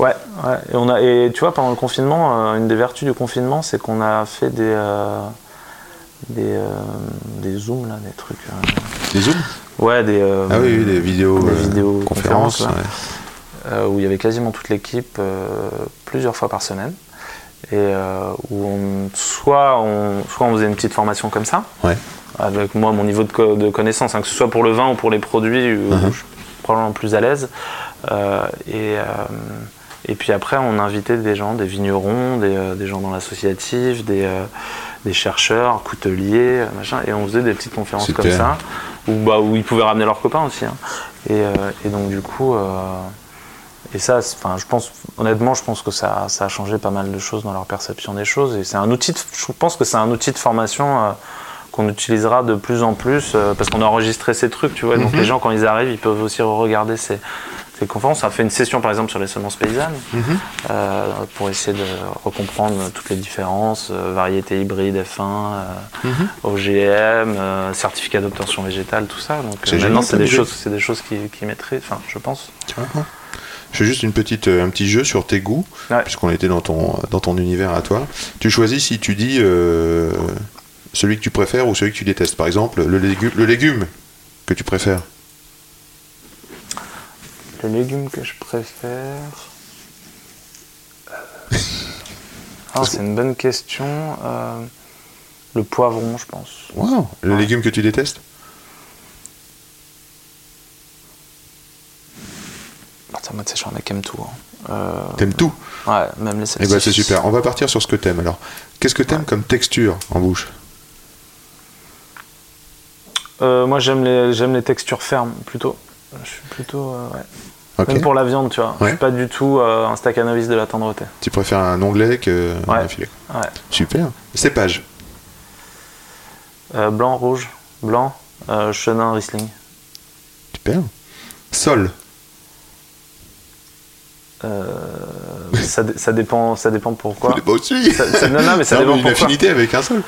Ouais, ouais. Et, on a, et tu vois, pendant le confinement, euh, une des vertus du confinement, c'est qu'on a fait des, des, euh, des zooms, là, des trucs. euh, Des Zooms ouais, des, euh, Ah oui, oui, des vidéos, des euh, vidéos conférences. conférences, là. ouais. où il y avait quasiment toute l'équipe plusieurs fois par semaine. Et où on, soit, on, soit on faisait une petite formation comme ça, Ouais. avec moi, mon niveau de, co- de connaissance, hein, que ce soit pour le vin ou pour les produits, où Mhm. je suis probablement plus à l'aise. Et, et puis après, on invitait des gens, des vignerons, des, des gens dans l'associatif, des, des chercheurs, couteliers, machin, et on faisait des petites conférences comme ça, où, bah, où ils pouvaient ramener leurs copains aussi. hein. Et, euh, et donc du coup, euh, et ça, enfin, je pense, honnêtement, je pense que ça, ça a changé pas mal de choses dans leur perception des choses. Et c'est un outil, de- je pense que c'est un outil de formation euh, qu'on utilisera de plus en plus euh, parce qu'on a enregistré ces trucs, tu vois. Donc Mhm. les gens, quand ils arrivent, ils peuvent aussi regarder ces, ces conférences. On a fait une session, par exemple, sur les semences paysannes Mhm. euh, pour essayer de recomprendre toutes les différences, euh, variétés hybrides F1, euh, Mhm. OGM, euh, certificat d'obtention végétale, tout ça. Donc maintenant, c'est des choses, des choses qui, qui maîtrisent, enfin, je pense. Carrément. Je fais juste une petite, un petit jeu sur tes goûts, Ouais. puisqu'on était dans ton, dans ton univers à toi. Tu choisis si tu dis celui que tu préfères ou celui que tu détestes. Par exemple, le légume que tu préfères. Les légumes que je préfère. Euh, Ah, c'est une bonne question. Euh, le poivron, je pense. Wow. Le Ouais. légume que tu détestes? Attends, moi, tu sais, je suis un mec qui aime tout. hein. Euh, T'aimes tout? Ouais, même les Eh ben c'est super. On va partir sur ce que t'aimes alors. Qu'est-ce que t'aimes comme texture en bouche? Euh, moi, j'aime les, j'aime les textures fermes, plutôt. Je suis plutôt. euh, ouais. Même pour la viande, tu vois. Je suis pas du tout euh, un stacanoviste de la tendreté. Tu préfères un onglet que Ouais. un filet Ouais. Super. Cépage. Euh, blanc, rouge, blanc, euh, chenin, Riesling. Super. Sol. Euh, ça, ça dépend, ça dépend pourquoi. Mais pas aussi. Ça- ça- non, non, mais ça Non, dépend une pourquoi. affinité avec un sol.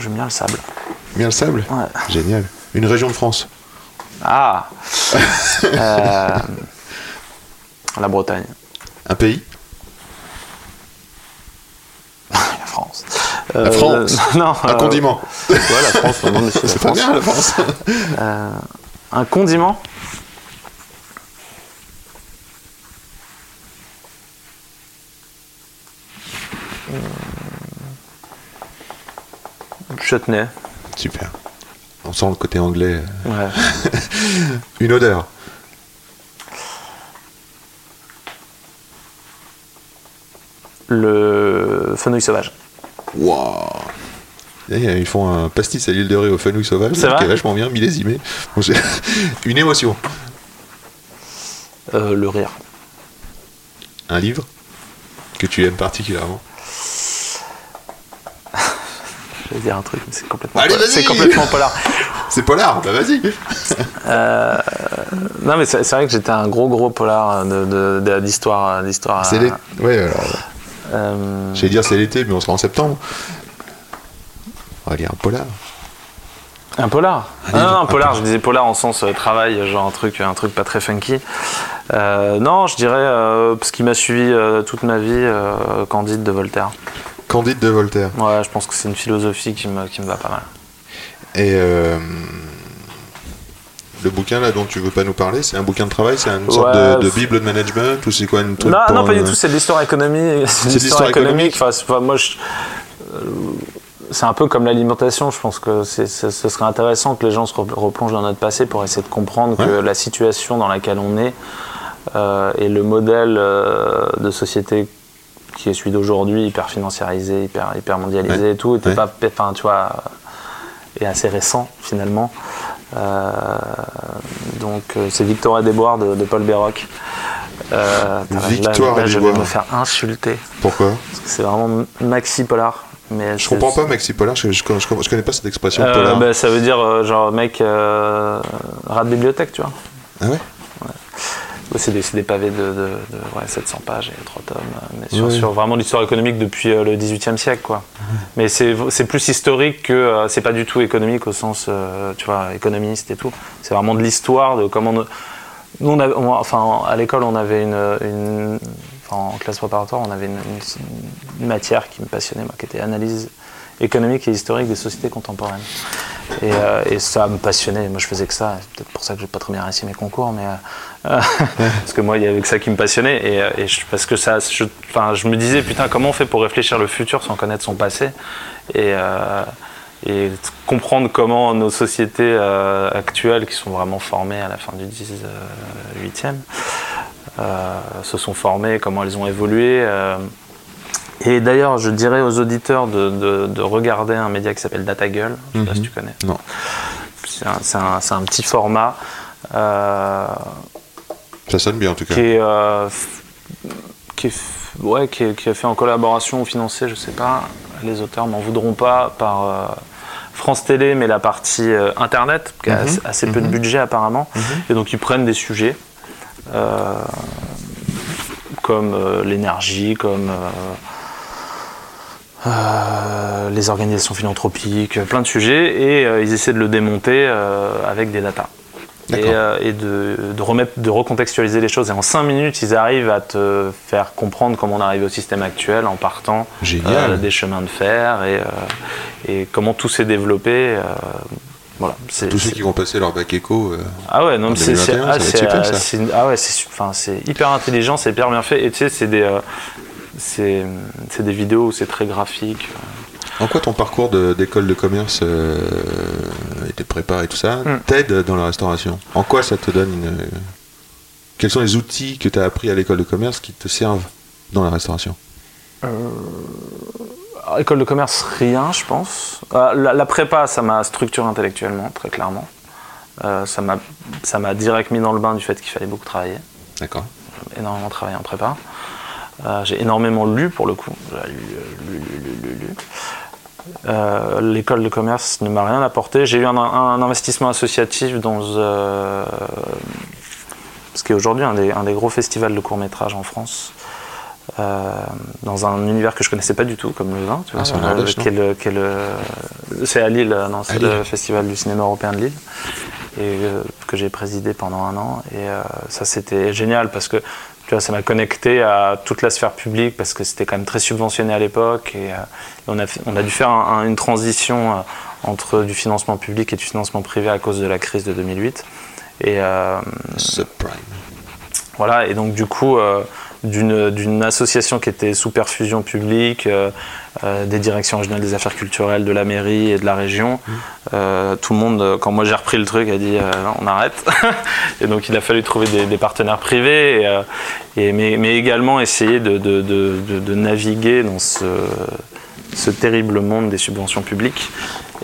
J'aime bien le sable. Bien le sable. Ouais. Génial. Une région de France. Ah Euh, La Bretagne. Un pays. La France. La France. Non. Un euh, condiment. Ouais, la France, c'est pas France. bien la France. Euh, un condiment. Chutney. Super. On sent le côté anglais. Ouais. Une odeur. Le fenouil sauvage. Waouh. Et Ils font un pastis à l'île de Ré au fenouil sauvage, C'est qui vrai est vachement bien millésimé. Bon, Une émotion. Euh, le rire. Un livre que tu aimes particulièrement? Je vais dire un truc, mais c'est complètement, Allez, polar. c'est complètement polar. C'est polar, bah vas-y. Euh, non, mais c'est c'est vrai que j'étais un gros, gros polar de- de- de- d'histoire. d'histoire. C'est euh, l'été. Ouais, alors, euh, j'allais dire c'est l'été, mais on sera en septembre. On va lire un polar. Un polar? Ah livre, non, un polar, je disais polar en sens euh, travail, genre un truc, un truc pas très funky. Euh, non, je dirais, euh, ce qui m'a suivi euh, toute ma vie, euh, Candide de Voltaire. Candide de Voltaire. Ouais, je pense que c'est une philosophie qui me, qui me va pas mal. Et euh, le bouquin là dont tu veux pas nous parler, c'est un bouquin de travail, c'est une sorte de, bible de management ou c'est quoi une truc Non, pas du tout, c'est de l'histoire économique. C'est de l'histoire économique. Enfin, enfin, moi, je- euh, c'est un peu comme l'alimentation. Je pense que c'est- ce serait intéressant que les gens se re- replongent dans notre passé pour essayer de comprendre que la situation dans laquelle on est euh, et le modèle euh, de société qui est celui d'aujourd'hui, hyper financiarisé, hyper, hyper mondialisé Ouais. et tout, était Ouais. pas, enfin, tu vois, est assez récent finalement. Euh, donc euh, c'est Victoire et Déboire de, de Paul Béroc. Euh, là, Victoire là, et je vais me faire insulter. Pourquoi? Parce que C'est vraiment maxi polar. Mais Je comprends pas Maxi Polar, je, je, je- je connais pas cette expression Euh, polar. bah, ça veut dire genre mec rat de bibliothèque, tu vois. Ah ouais? Ouais, C'est des, c'est des pavés de, de- de, ouais, 700 pages et 3 tomes, euh, mais sur, vraiment l'histoire économique depuis euh, le 18e siècle. Quoi. Mais c'est plus historique que. euh, c'est pas du tout économique au sens, tu vois, économiste et tout. C'est vraiment de l'histoire, de comment. Nous, nous, on avait- on- enfin, à l'école, on avait une. une- enfin, en classe préparatoire, on avait une, une- une matière qui me passionnait, moi, qui était analyse économique et historique des sociétés contemporaines. Et, euh, et ça me passionnait. Moi, je faisais que ça. C'est peut-être pour ça que j'ai pas très bien réussi mes concours, mais euh, parce que moi, il y avait que ça qui me passionnait. Et, euh, et je, parce que ça, je, enfin, je me disais, putain, comment on fait pour réfléchir le futur sans connaître son passé et, euh, et comprendre comment nos sociétés euh, actuelles, qui sont vraiment formées à la fin du 18e, euh, se sont formées, comment elles ont évolué. et d'ailleurs, je dirais aux auditeurs de, de- de regarder un média qui s'appelle DataGull. Je sais pas si tu connais. Non. C'est un, petit format euh, Ça sonne bien en tout cas. qui est, euh, qui, est ouais, qui, est, qui est fait en collaboration ou financé, je sais pas. Les auteurs m'en voudront pas par euh, France Télé, mais la partie euh, internet, qui a Mhm. assez, assez peu de budget apparemment. Et donc ils prennent des sujets. euh, comme euh, l'énergie, comme euh, euh, les organisations philanthropiques, plein de sujets, et euh, ils essaient de le démonter euh, avec des datas. Et, euh, et de, de remettre, de recontextualiser les choses. Et en 5 minutes, ils arrivent à te faire comprendre comment on arrive au système actuel en partant euh, des chemins de fer et, euh, et comment tout s'est développé. voilà. Tous ceux qui vont passer leur bac éco. ah ouais, non, En mais c'est c'est- 2021, ah, c'est, ah ouais, enfin, hyper intelligent, c'est hyper bien fait. Et tu sais, c'est des, c'est, c'est des vidéos où c'est très graphique. En quoi ton parcours d'école de, commerce euh, et de prépa et tout ça Hmm. t'aide dans la restauration? En quoi ça te donne une. euh, Quels sont les outils que tu as appris à l'école de commerce qui te servent dans la restauration? Alors, école de commerce, rien, je pense. Euh, la, la prépa, ça m'a structuré intellectuellement, très clairement. Euh, ça, m'a, direct mis dans le bain du fait qu'il fallait beaucoup travailler. D'accord. J'ai énormément travaillé en prépa. Euh, j'ai énormément lu pour le coup. J'ai lu, euh, lu, lu, lu, lu, lu. Euh, L'école de commerce ne m'a rien apporté. J'ai eu un, un investissement associatif dans euh, ce qui est aujourd'hui un des, un des gros festivals de court métrage en France. Euh, dans un univers que je connaissais pas du tout, comme le vin, tu vois, Ah, c'est le- le- c'est à Lille, non, c'est le festival du cinéma européen de Lille, et que j'ai présidé pendant un an. Et ça, c'était génial parce que ça m'a connecté à toute la sphère publique parce que c'était quand même très subventionné à l'époque et euh, on, a, on a dû faire un- un- une transition euh, entre du financement public et du financement privé à cause de la crise de 2008. Et euh, Subprime. voilà, et donc du coup, d'une association qui était sous perfusion publique, euh, euh, des directions régionales des affaires culturelles de la mairie et de la région, euh, tout le monde, quand moi j'ai repris le truc, a dit on arrête. et donc il a fallu trouver des, des partenaires privés, et, et- mais, mais également essayer de- de- de naviguer dans ce, ce terrible monde des subventions publiques.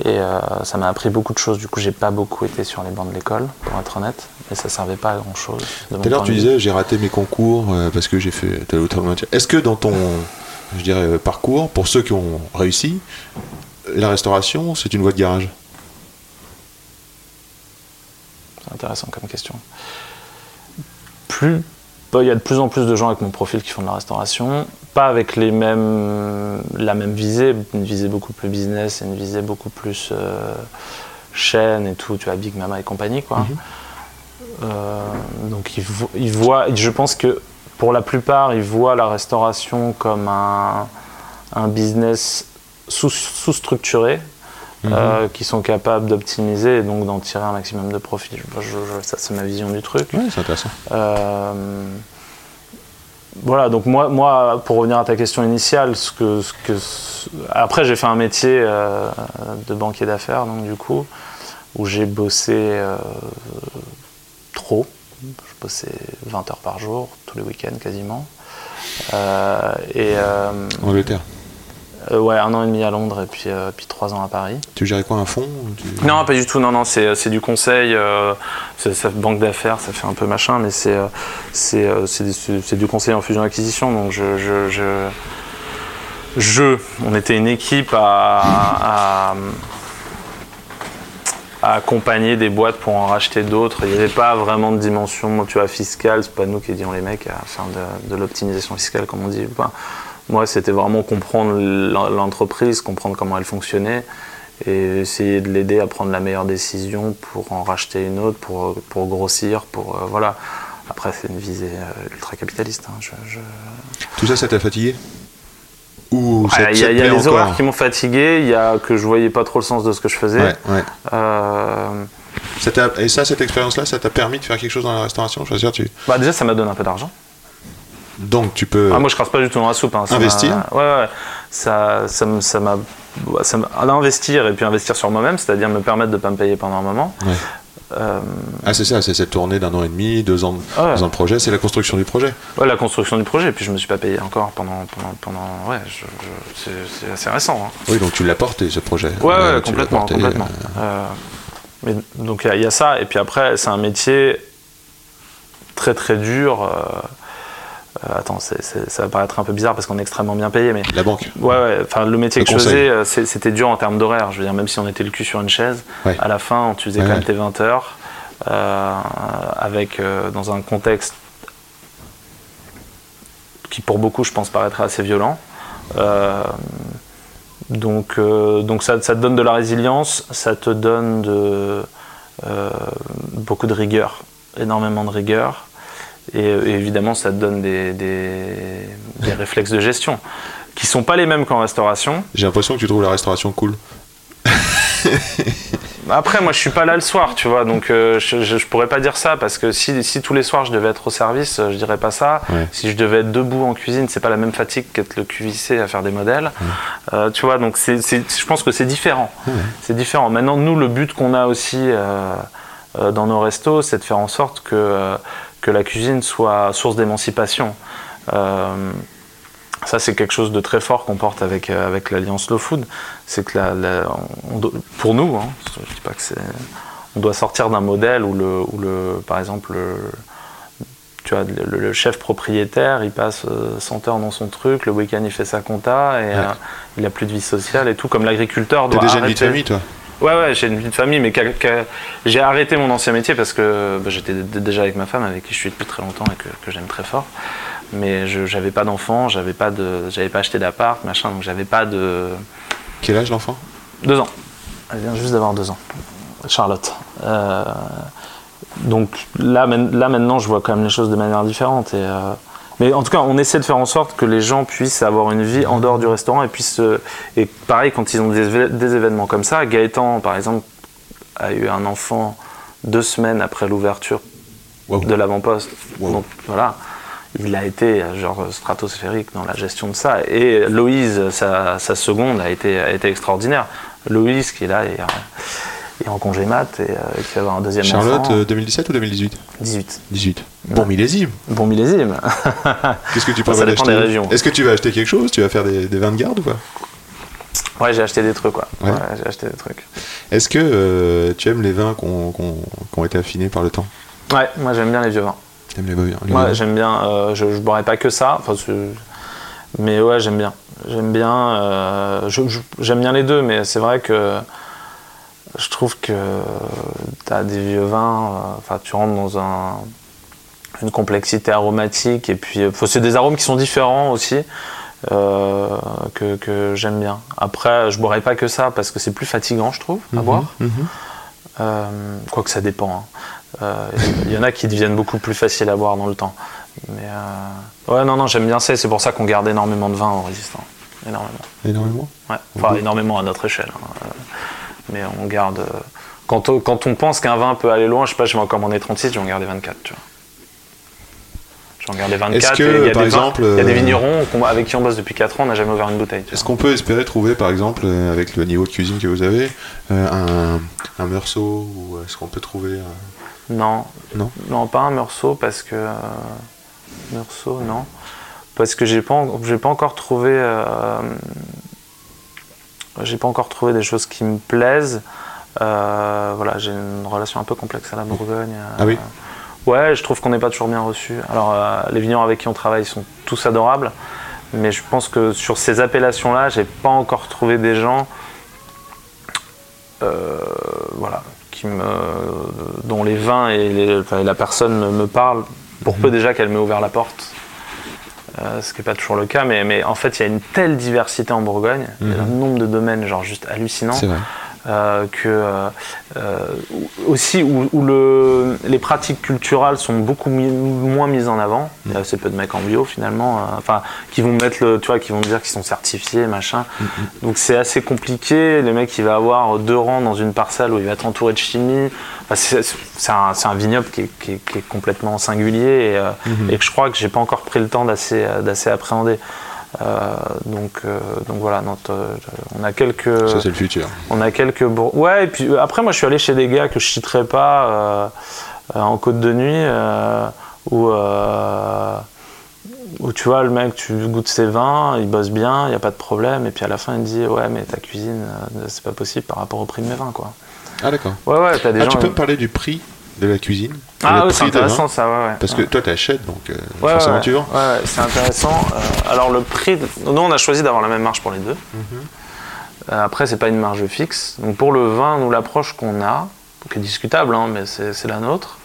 Et euh, ça m'a appris beaucoup de choses. Du coup, j'ai pas beaucoup été sur les bancs de l'école, pour être honnête, et ça servait pas à grand chose. Tout à l'heure, tu disais j'ai raté mes concours euh, parce que j'ai fait tel ou tel matière. Est-ce que dans ton je dirais, euh, parcours, pour ceux qui ont réussi, la restauration, c'est une voie de garage? C'est intéressant comme question. Plus, il y a de plus en plus de gens avec mon profil qui font de la restauration, pas avec les mêmes, la même visée, une visée beaucoup plus business et une visée beaucoup plus euh, chaîne et tout, tu vois, Big Mama et compagnie, quoi. Euh, donc ils, vo- ils voient, je pense que pour la plupart, ils voient la restauration comme un, un business sous- euh, qui sont capables d'optimiser et donc d'en tirer un maximum de profit. Je- je- je- ça, c'est ma vision du truc. Oui, c'est intéressant. Euh, voilà, donc moi, moi, pour revenir à ta question initiale, ce que, ce que, après j'ai fait un métier euh, de banquier d'affaires, donc du coup, où j'ai bossé trop. Je bossais 20 heures par jour, tous les week-ends quasiment. Et euh, Angleterre. Euh, ouais, un an et demi à Londres et puis, euh, puis trois ans à Paris. Tu gérais quoi un fonds Tu- Non, pas du tout. Non, non, c'est, c'est du conseil, euh, c'est, ça- banque d'affaires, ça fait un peu machin, mais c'est, euh, c'est, euh, du conseil en fusion-acquisition. Donc je, je, je, Je, on était une équipe à, à- à accompagner des boîtes pour en racheter d'autres. Il n'y avait pas vraiment de dimension, tu vois, fiscale. C'est pas nous qui disions les mecs à faire de, de l'optimisation fiscale, comme on dit. Enfin, moi, c'était vraiment comprendre l'en- l'entreprise, comprendre comment elle fonctionnait et essayer de l'aider à prendre la meilleure décision pour en racheter une autre, pour, pour grossir, pour euh, voilà. Après, c'est une visée euh, ultra capitaliste. hein. Je- je- Tout ça, ça t'a fatigué? Ou Il y a, y les horaires qui m'ont fatigué, il y a que je voyais pas trop le sens de ce que je faisais. Ouais, ouais. Euh, Ça et ça, cette expérience-là, ça t'a permis de faire quelque chose dans la restauration? Je veux dire, tu... bah déjà, ça m'a donné un peu d'argent. Donc, tu peux. Ah, moi, je crache pas du tout dans la soupe. hein. Ça Investir Ouais, ouais. Ça, ça, me- ça m'a. ouais, ça investir et puis investir sur moi-même, c'est-à-dire me permettre de pas me payer pendant un moment. Ouais. Euh, Ah, c'est ça, c'est cette tournée d'un an et demi, deux ans, ouais. deux ans de projet, c'est la construction du projet. ouais, la construction du projet, et puis je me suis pas payé encore pendant. pendant, pendant ouais, c'est- c'est assez récent. hein. Oui, donc tu l'as porté, ce projet. Ouais, Euh, ouais, complètement, porté, complètement. Euh, mais, donc il y a- il y, a ça, et puis après, c'est un métier très très dur. euh, euh, attends, ça va paraître un peu bizarre parce qu'on est extrêmement bien payé, mais La banque. ouais, ouais, enfin le métier Le que je faisais, euh, c'était dur en termes d'horaire. Je veux dire, même si on était le cul sur une chaise, Ouais. à la fin, tu faisais Ouais, quand même tes 20 heures, euh, avec euh, dans un contexte qui pour beaucoup, je pense, paraîtrait assez violent. Euh, donc, donc ça, ça te donne de la résilience, ça te donne de, beaucoup de rigueur, énormément de rigueur. Et, euh, et évidemment, ça te donne des, des- des réflexes de gestion qui sont pas les mêmes qu'en restauration. J'ai l'impression que tu trouves la restauration cool. Après, moi, je suis pas là le soir, tu vois, donc euh, je, je, je pourrais pas dire ça parce que si, si tous les soirs je devais être au service, euh, je dirais pas ça. Ouais. Si je devais être debout en cuisine, c'est pas la même fatigue qu'être le QVC à faire des modèles. Euh, tu vois, donc c'est, c'est- je pense que c'est différent. C'est différent. Maintenant, nous, le but qu'on a aussi euh, dans nos restos, c'est de faire en sorte que, que la cuisine soit source d'émancipation. Euh, ça, c'est quelque chose de très fort qu'on porte avec, euh, avec l'Alliance Slow Food. C'est que la, la- on do- pour nous, hein, je dis pas que c'est. On doit sortir d'un modèle où, le, où le, par exemple, le, tu vois, le, le chef propriétaire, il passe euh, 100 heures dans son truc, le week-end il fait sa compta, et Ouais. euh, il a plus de vie sociale et tout, comme l'agriculteur doit déjà une vie de arrêter- famille, toi Ouais, ouais, j'ai une de famille, mais qu'a- qu'a- j'ai arrêté mon ancien métier parce que bah, j'étais d- déjà avec ma femme, avec qui je suis depuis très longtemps et que, que j'aime très fort. Mais je j'avais pas d'enfant, j'avais pas de, j'avais pas acheté d'appart, machin, donc j'avais pas de Quel âge l'enfant? Deux ans. Elle vient juste d'avoir deux ans, Charlotte. Euh, donc là, là maintenant, je vois quand même les choses de manière différente. Et, euh, mais en tout cas, on essaie de faire en sorte que les gens puissent avoir une vie en dehors du restaurant et puissent. euh, et pareil, quand ils ont des, des événements comme ça, Gaëtan, par exemple, a eu un enfant deux semaines après l'ouverture Wow. de l'avant-poste. Wow. Donc voilà, il a été euh, genre stratosphérique dans la gestion de ça. Et Loïse, sa, sa seconde, a été, a été extraordinaire. Loïse, qui est là, est, euh, est en congé mat et euh, qui va avoir un deuxième Charlotte, enfant. euh, 2017 ou 2018 18. 18. Bon millésime. Bon millésime. Qu'est-ce que tu prévois d'acheter régions. Est-ce que tu vas acheter quelque chose? Tu vas faire des, des vins de garde ou pas? Ouais, j'ai acheté des trucs, quoi. Ouais. Ouais, j'ai acheté des trucs. Est-ce que euh, tu aimes les vins qui ont qui qui ont été affinés par le temps? Ouais, moi j'aime bien les vieux vins. T'aimes les, vins- les Ouais, vins j'aime bien. euh, je, je boirais pas que ça. Enfin, mais ouais, j'aime bien. J'aime bien. euh, j'aime bien les deux, mais c'est vrai que je trouve que tu as des vieux vins. euh, Enfin, tu rentres dans un, une complexité aromatique et puis euh, c'est des arômes qui sont différents aussi. euh, que, que j'aime bien. Après, je boirais pas que ça parce que c'est plus fatigant, je trouve, à boire. Mhm. Euh, Quoique ça dépend. hein. Euh, Il y en a qui deviennent beaucoup plus faciles à boire dans le temps. Mais ouais, non, non, j'aime bien ça c'est pour ça qu'on garde énormément de vin au résistant. Énormément. Énormément. Ouais. Enfin, Mhm. énormément à notre échelle. hein. Mais on garde. Quand on, quand on pense qu'un vin peut aller loin, je sais pas, je vais encore m'en ai 36, je vais en garder 24, tu vois. Je vais en garder 24. Est-ce que, et il y a par des vins- exemple, il y a des euh, vignerons avec qui on bosse depuis 4 ans, on n'a jamais ouvert une bouteille. Est-ce qu'on peut espérer trouver, par exemple, euh, avec le niveau de cuisine que vous avez, euh, un, un meursault ou est-ce qu'on peut trouver euh, Non. Non? Non, pas un Meursault parce que. euh, Meursault, non. Parce que j'ai pas, en- j'ai pas encore trouvé. euh, j'ai pas encore trouvé des choses qui me plaisent. Euh, voilà, j'ai une relation un peu complexe à la Bourgogne. euh, Ah oui Ouais, je trouve qu'on n'est pas toujours bien reçu. Alors, euh, les vignerons avec qui on travaille sont tous adorables, mais je pense que sur ces appellations-là, j'ai pas encore trouvé des gens, voilà, qui me, dont les vins et les- enfin, la personne me, me parle, pour peu déjà qu'elle m'ait ouvert la porte. Euh, ce qui n'est pas toujours le cas, mais, mais en fait, il y a une telle diversité en Bourgogne, il y a un nombre de domaines, genre juste hallucinant. Euh, que euh, aussi où, où le, les pratiques culturelles sont beaucoup mi- moins mises en avant. Il y a assez peu de mecs en bio finalement, euh, enfin qui vont mettre le, tu vois, qui vont dire qu'ils sont certifiés, machin. Donc c'est assez compliqué. Le mec il va avoir deux rangs dans une parcelle où il va être entouré de chimie. Enfin, c'est un, vignoble qui est, qui est- qui est complètement singulier et, et que je crois que j'ai pas encore pris le temps d'assez appréhender. Euh, donc, euh, donc voilà, notre, euh, on a quelques. Ça, c'est le futur. On a quelques Ouais, et puis après, moi, je suis allé chez des gars que je citerai pas en côte de nuit où, où tu vois, le mec, tu goûtes ses vins, il bosse bien, il n'y a pas de problème, et puis à la fin, il dit Ouais, mais ta cuisine, c'est pas possible par rapport au prix de mes vins, quoi. Ah, d'accord. Ouais, ouais, t'as des Ah, gens. tu peux me parler du prix de la cuisine Ah, ouais, c'est intéressant ça, ouais, ouais. Parce que toi, t'achètes, donc euh, Ouais, forcément, ouais, tu vends. ouais, c'est intéressant. Euh, alors le prix, de- nous on a choisi d'avoir la même marge pour les deux. Euh, après c'est pas une marge fixe. Donc pour le vin, nous l'approche qu'on a, qui est discutable, hein, mais c'est la nôtre,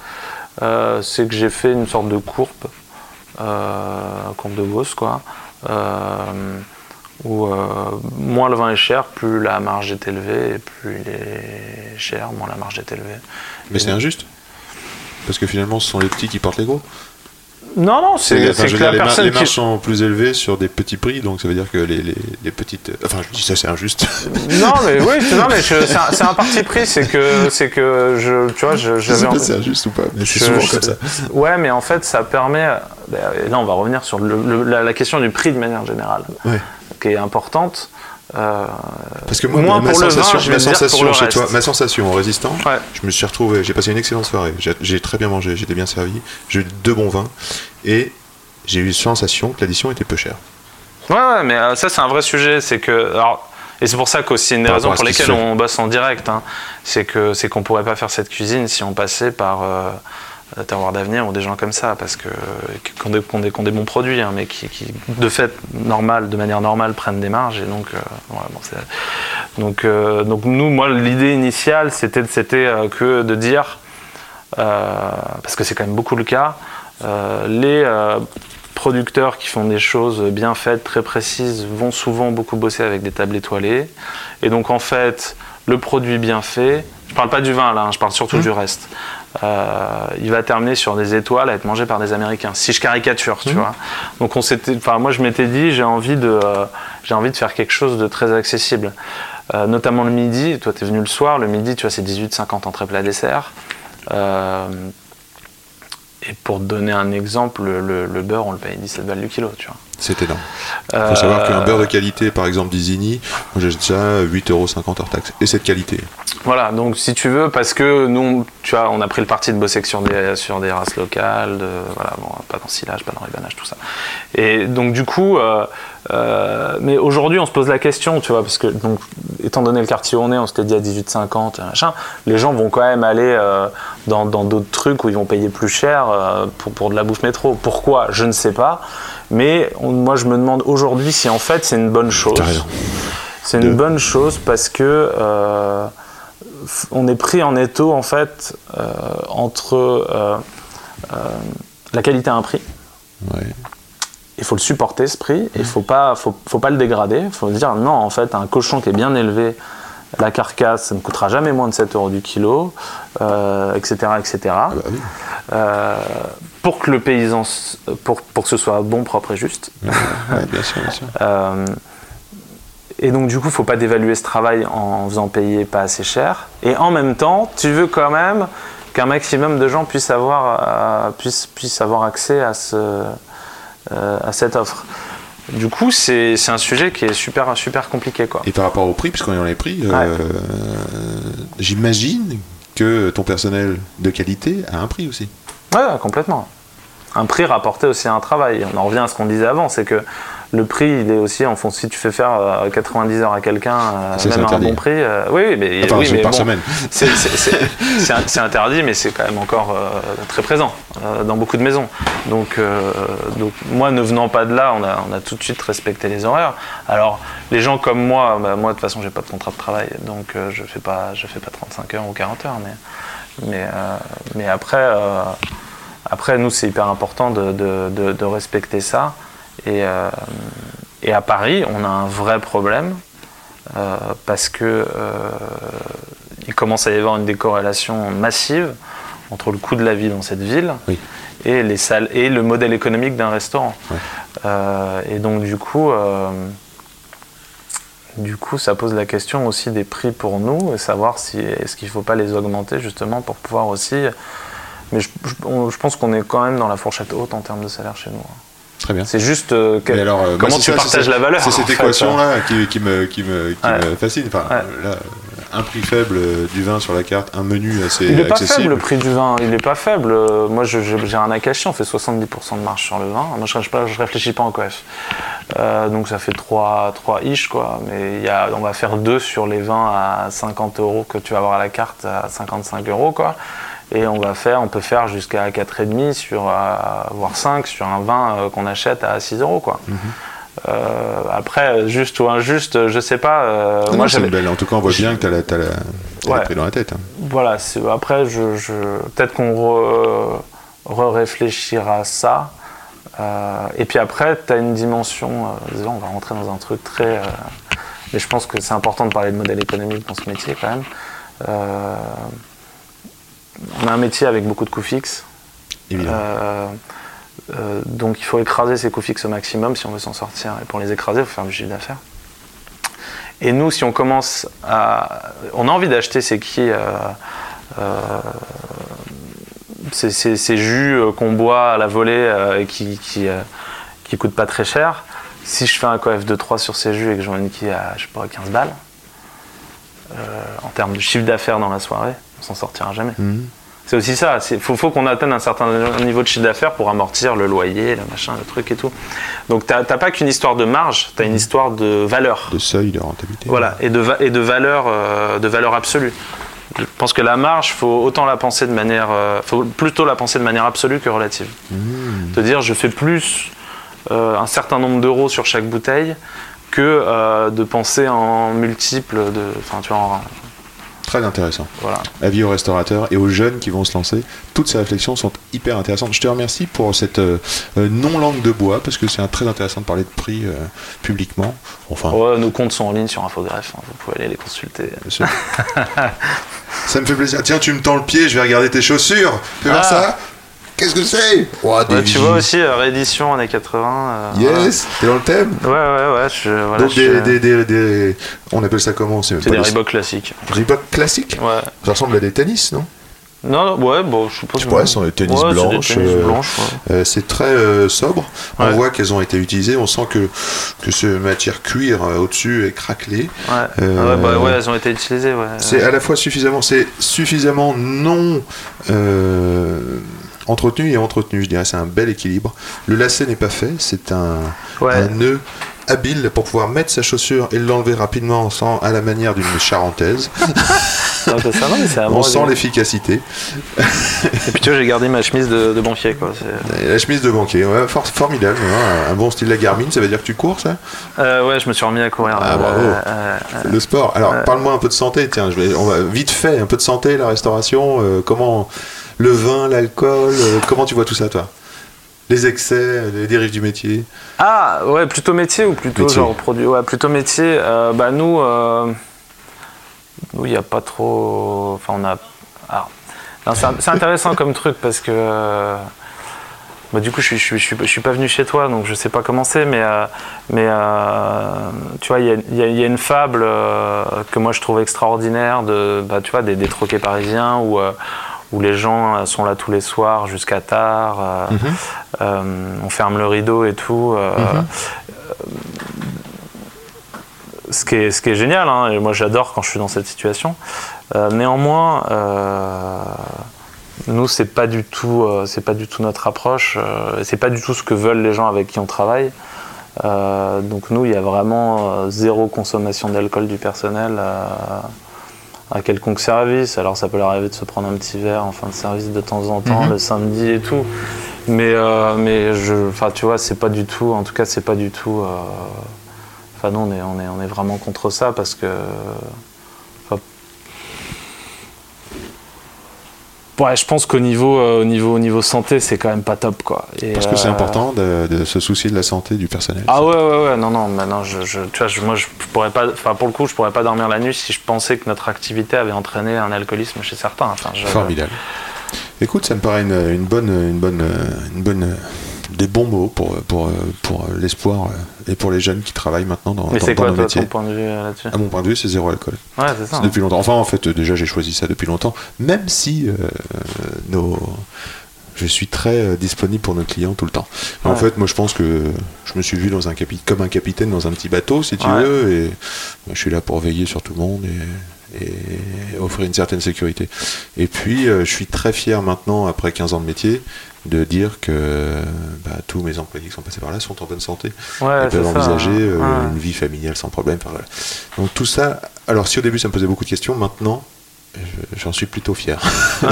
euh, c'est que j'ai fait une sorte de courbe, euh, courbe de Gauss quoi, où moins le vin est cher, plus la marge est élevée, et plus il est cher, moins la marge est élevée. Mais c'est injuste. Parce que finalement, ce sont les petits qui portent les gros. Non, non, c'est enfin, que la les, personne les qui... marges sont plus élevées sur des petits prix, donc ça veut dire que les, les, les petites. Enfin, je dis ça, c'est injuste. Non mais oui, non mais je- c'est un, parti pris, c'est que c'est que je, tu vois, je- Je sais j'avais. pas si c'est injuste ou pas, mais c'est souvent je- comme ça. Ouais, mais en fait, ça permet. et là, on va revenir sur le- le- la, la question du prix de manière générale, Ouais. qui est importante. Euh, Parce que moi, Moins ma, pour le vin, sensation, vais ma sensation chez toi, ma sensation en résistant, Ouais. je me suis retrouvé, j'ai passé une excellente soirée, j'ai très bien mangé, j'étais bien servi, j'ai eu deux bons vins, et j'ai eu la sensation que l'addition était peu chère. Ouais, ouais, mais euh, ça, c'est un vrai sujet. C'est que. Alors, et c'est pour ça qu'aussi une des Par raisons pour lesquelles on bosse en direct, hein, c'est que c'est qu'on pourrait pas faire cette cuisine si on passait par euh, Terroir d'avenir ou des gens comme ça, parce que qui ont des, bons produits, hein, mais qui, de fait normal, de manière normale, prennent des marges. Et donc, euh, voilà, donc, euh, donc nous, moi, l'idée initiale, c'était euh, que de dire, euh, parce que c'est quand même beaucoup le cas, euh, les euh, producteurs qui font des choses bien faites, très précises, vont souvent beaucoup bosser avec des tables étoilées. Et donc en fait, le produit bien fait, je parle pas du vin là, hein, je parle surtout du reste, euh, il va terminer sur des étoiles à être mangé par des Américains. Si je caricature, tu vois. Donc on s'était, enfin moi je m'étais dit, j'ai envie de, euh, j'ai envie de faire quelque chose de très accessible. Euh, notamment le midi, toi tu es venu le soir, le midi tu vois c'est 18,50 entrée plat dessert. Et pour te donner un exemple, le, le beurre, on le paye 17 balles du kilo, tu vois. C'est énorme. Il Euh, faut savoir qu'un beurre de qualité, par exemple d'Isigny, moi j'achète ça à 8,50€ hors taxe. Et cette qualité. Voilà, donc si tu veux, parce que nous, tu vois, on a pris le parti de bosser sur des, sur des races locales, de, voilà, bon, pas dans silage, pas dans ribanage, tout ça. Et donc du coup, euh, euh, mais aujourd'hui on se pose la question, tu vois, parce que donc, étant donné le quartier où on est, on s'était dit à 18,50, machin, les gens vont quand même aller euh, dans dans d'autres trucs où ils vont payer plus cher euh, pour, pour de la bouffe métro. Pourquoi? Je ne sais pas. Mais on- moi je me demande aujourd'hui si en fait c'est une bonne chose. C'est De- une bonne chose parce que euh, on est pris en étau en fait euh, entre euh, la qualité à un prix. Ouais. Il faut le supporter ce prix. Il faut pas, faut, faut pas le dégrader. Il faut dire non en fait un cochon qui est bien élevé, la carcasse ça ne coûtera jamais moins de 7 euros du kilo, euh, etc., etc. Ah bah oui. Euh, pour que le paysan, pour, pour que ce soit bon, propre et juste. Ouais, bien sûr, bien sûr. Euh, et donc du coup, il faut pas dévaluer ce travail en faisant payer pas assez cher. Et en même temps, tu veux quand même qu'un maximum de gens puissent avoir, puissent, puissent avoir accès à, ce, à cette offre. Du coup, c'est c'est un sujet qui est super, super compliqué. Quoi. Et par rapport au prix, puisqu'on est dans les prix, euh, j'imagine que ton personnel de qualité a un prix aussi. Ouais, ouais, complètement. Un prix rapporté aussi à un travail. On en revient à ce qu'on disait avant, c'est que le prix, il est aussi en fonction. Si tu fais faire euh, 90 heures à quelqu'un, euh, même à un bon prix, euh, oui, oui, mais, oui, mais par bon, semaine. c'est- interdit, mais c'est quand même encore euh, très présent euh, dans beaucoup de maisons. Donc, euh, donc, moi, ne venant pas de là, on a, on a tout de suite respecté les horaires. Alors, les gens comme moi, bah, moi, de toute façon, j'ai pas de contrat de travail, donc euh, je fais pas, je fais pas 35 heures ou 40 heures, mais, mais, euh, mais après, euh, après, nous, c'est hyper important de, de- de- de respecter ça. Et, euh, et à Paris, on a un vrai problème euh, parce que euh, il commence à y avoir une décorrélation massive entre le coût de la vie dans cette ville Oui. et, les salles, et le modèle économique d'un restaurant. Et donc du coup, du coup, ça pose la question aussi des prix pour nous et savoir si est-ce qu'il ne faut pas les augmenter justement pour pouvoir aussi. Mais je, je- on- je pense qu'on est quand même dans la fourchette haute en termes de salaire chez nous. Très bien. C'est juste euh, que- Mais alors, euh, moi, comment tu ça, partages la valeur. C'est cette équation-là qui, qui me, qui, me, qui Ouais. me fascine. Enfin, Ouais. là, un prix faible euh, du vin sur la carte, un menu assez Il n'est pas accessible. faible le prix du vin, il n'est pas faible. Euh, Moi j'ai un Akashi, on fait 70% de marge sur le vin. Moi je, je, je réfléchis pas en coef. Euh, donc ça fait 3, 3 ish quoi. Mais il y a, on va faire 2 sur les vins à 50 euros que tu vas avoir à la carte à 55 euros quoi. Et on va faire, on peut faire jusqu'à 4,5 sur, euh, voire 5 sur un vin euh, qu'on achète à 6 euros quoi. Mhm. Euh, après, juste ou injuste, je sais pas. euh, non, moi belle- En tout cas, on voit bien que tu as, la, t'as la, Ouais. le prix dans la tête. hein. voilà, après, je, je- peut-être qu'on re- re-réfléchira à ça. Euh, et puis après, tu as une dimension, désolé, on va rentrer dans un truc très... mais je pense que c'est important de parler de modèle économique dans ce métier quand même. On a un métier avec beaucoup de coûts fixes. Euh, euh, donc il faut écraser ces coûts fixes au maximum si on veut s'en sortir. Et pour les écraser, il faut faire du chiffre d'affaires. Et nous, si on commence à... On a envie d'acheter ces qui... euh, ces, ces- ces jus qu'on boit à la volée et qui, qui, qui coûtent pas très cher. Si je fais un coef de 3 sur ces jus et que j'en ai une qui à je sais pas, 15 balles, en termes de chiffre d'affaires dans la soirée, on s'en sortira jamais. Mhm. C'est aussi ça. Il faut, faut qu'on atteigne un certain niveau de chiffre d'affaires pour amortir le loyer, le machin, le truc et tout. Donc t'as t'as pas qu'une histoire de marge, tu as une histoire de valeur. De seuil de rentabilité. Voilà, et de, va- et de valeur, euh, de valeur absolue. Je pense que la marge, faut autant la penser de manière, euh, faut plutôt la penser de manière absolue que relative. Mmh. De dire, je fais plus euh, un certain nombre d'euros sur chaque bouteille que de penser en multiples de, enfin tu vois, en- Très intéressant. voilà. Avis aux restaurateurs et aux jeunes qui vont se lancer. Toutes ces réflexions sont hyper intéressantes. Je te remercie pour cette euh, euh, non-langue de bois, parce que c'est très intéressant de parler de prix euh, publiquement. Enfin, Ouais, nos comptes sont en ligne sur Infogreffe, hein, vous pouvez aller les consulter. ça me fait plaisir. Tiens, tu me tends le pied, je vais regarder tes chaussures. Fais voir Ah. ça? Qu'est-ce que c'est Oh, Ouais, tu vois aussi euh, réédition années 80. euh, Yes, t'es dans le thème Ouais, ouais, ouais. Je, voilà, Donc je des, des, des, des- On appelle ça comment C'est des Reebok classiques. Reebok classiques Ouais. Ça ressemble à des tennis, non Non, non, ouais, bon, je suppose. Pas, ce sont des tennis ouais, c'est des blanches, tennis euh, blanches, ouais. Euh, c'est très euh, sobre. On Ouais. voit qu'elles ont été utilisées. On sent que, que ce matière cuir au-dessus est craquelé. Ouais. Ouais, bah, ouais, elles ont été utilisées, ouais. C'est à la fois suffisamment, c'est suffisamment non entretenu et entretenu. Je dirais, c'est un bel équilibre. Le lacet n'est pas fait. C'est un, Ouais. un nœud habile pour pouvoir mettre sa chaussure et l'enlever rapidement sans à la manière d'une charentaise. Peu ça, non, mais On sent l'efficacité. Et puis tu vois, j'ai gardé ma chemise de, de banquier, quoi. la chemise de banquier, ouais, for- formidable. hein. Un bon style la Garmin, ça veut dire que tu cours, ça? Euh, ouais, je me suis remis à courir. Ah, euh, bravo. euh, Le sport. Alors, parle-moi un peu de santé. Tiens, je vais, on va vite fait, un peu de santé, la restauration. comment le vin, l'alcool, euh, comment tu vois tout ça, toi? Les excès, les dérives du métier? Ah, ouais, plutôt métier ou plutôt Métier. genre produit? Ouais, plutôt métier. Euh, bah, nous, euh, nous, il n'y a pas trop. Enfin, on a. c'est intéressant comme truc parce que. euh, bah, du coup, je suis, je, suis, je, suis, je suis pas venu chez toi, donc je sais pas comment c'est, mais, mais tu vois, il y a, il y a- il y a une fable que moi je trouve extraordinaire de, bah, tu vois, des, des troquets parisiens où, où les gens euh, sont là tous les soirs jusqu'à tard, euh, euh, on ferme le rideau et tout. euh, ce qui est, ce qui est génial, hein, et moi j'adore quand je suis dans cette situation. Néanmoins, nous c'est pas du tout, euh, c'est pas du tout notre approche, euh, c'est pas du tout ce que veulent les gens avec qui on travaille. Euh, donc nous, il y a vraiment zéro consommation d'alcool du personnel à quelconque service. Alors ça peut leur arriver de se prendre un petit verre en fin de service de temps en temps, Mhm. le samedi et tout. Mais, euh, mais je, enfin, tu vois, c'est pas du tout, en tout cas, c'est pas du tout. euh, Enfin, nous, on est, on, est, on est vraiment contre ça parce que. Ouais, je pense qu'au niveau, euh, au niveau, au niveau santé, c'est quand même pas top, quoi. Et, Parce que c'est euh, important de, de se soucier de la santé du personnel. ah ouais ouais ouais non non maintenant je, je tu vois je- moi je pourrais pas enfin pour le coup je pourrais pas dormir la nuit si je pensais que notre activité avait entraîné un alcoolisme chez certains enfin je, Formidable. Écoute, ça me paraît une, une bonne, une bonne, une bonne, des bons mots pour, pour, pour l'espoir et pour les jeunes qui travaillent maintenant dans, mais dans- dans quoi nos toi métiers. ton point de vue euh, là-dessus À mon point de vue, c'est zéro alcool. ouais c'est ça hein. depuis longtemps. Enfin, en fait, déjà, j'ai choisi ça depuis longtemps. Même si euh, nos... je suis très euh, disponible pour nos clients tout le temps. En fait, moi, je pense que je me suis vu dans un capi- comme un capitaine dans un petit bateau, si tu Ouais. veux, et moi, je suis là pour veiller sur tout le monde et, et offrir une certaine sécurité. Et puis, je suis très fier maintenant, après 15 ans de métier, de dire que bah, tous mes employés qui sont passés par là sont en bonne santé ouais ils peuvent envisager hein. euh, Ouais. une vie familiale sans problème. Enfin, voilà. Donc tout ça, alors si au début ça me posait beaucoup de questions, maintenant je- j'en suis plutôt fier. Ouais.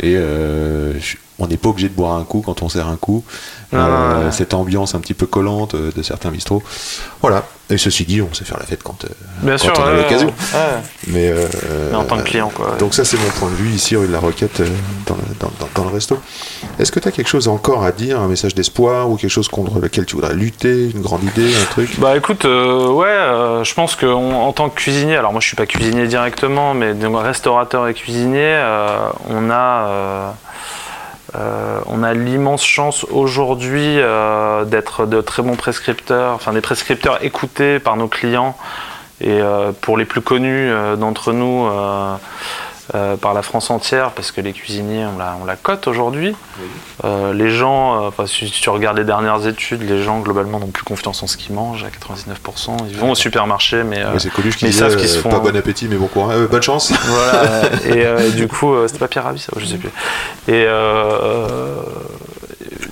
Et euh, je- on n'est pas obligé de boire un coup quand on sert un coup. Non, ouais. Cette ambiance un petit peu collante euh, de certains bistrots. Voilà. Et ceci dit, on sait faire la fête quand, euh, bien quand sûr on a l'occasion. Mais, euh, mais en tant que client quoi donc ça c'est mon point de vue ici rue de la Roquette euh, dans, le, dans- dans- dans le resto. Est-ce que tu as quelque chose encore à dire, un message d'espoir ou quelque chose contre lequel tu voudrais lutter, une grande idée, un truc? Bah écoute, euh, ouais, euh, je pense qu'en tant que cuisinier, alors moi je suis pas cuisinier directement, mais donc restaurateur et cuisinier, euh, on a, euh, on a l'immense chance aujourd'hui euh, d'être de très bons prescripteurs, enfin des prescripteurs écoutés par nos clients et euh, pour les plus connus d'entre nous. Euh, par la France entière, parce que les cuisiniers, on la, on la cote aujourd'hui. Euh, les gens, euh, enfin, si, tu regardes les dernières études, les gens globalement n'ont plus confiance en ce qu'ils mangent à 99%. Ils vont au supermarché, mais c'est mais ils savent qu'ils se font pas bon appétit mais bon courage, bonne chance. voilà. et du coup, c'était pas Pierre Rabhi, ça, je sais plus. Et,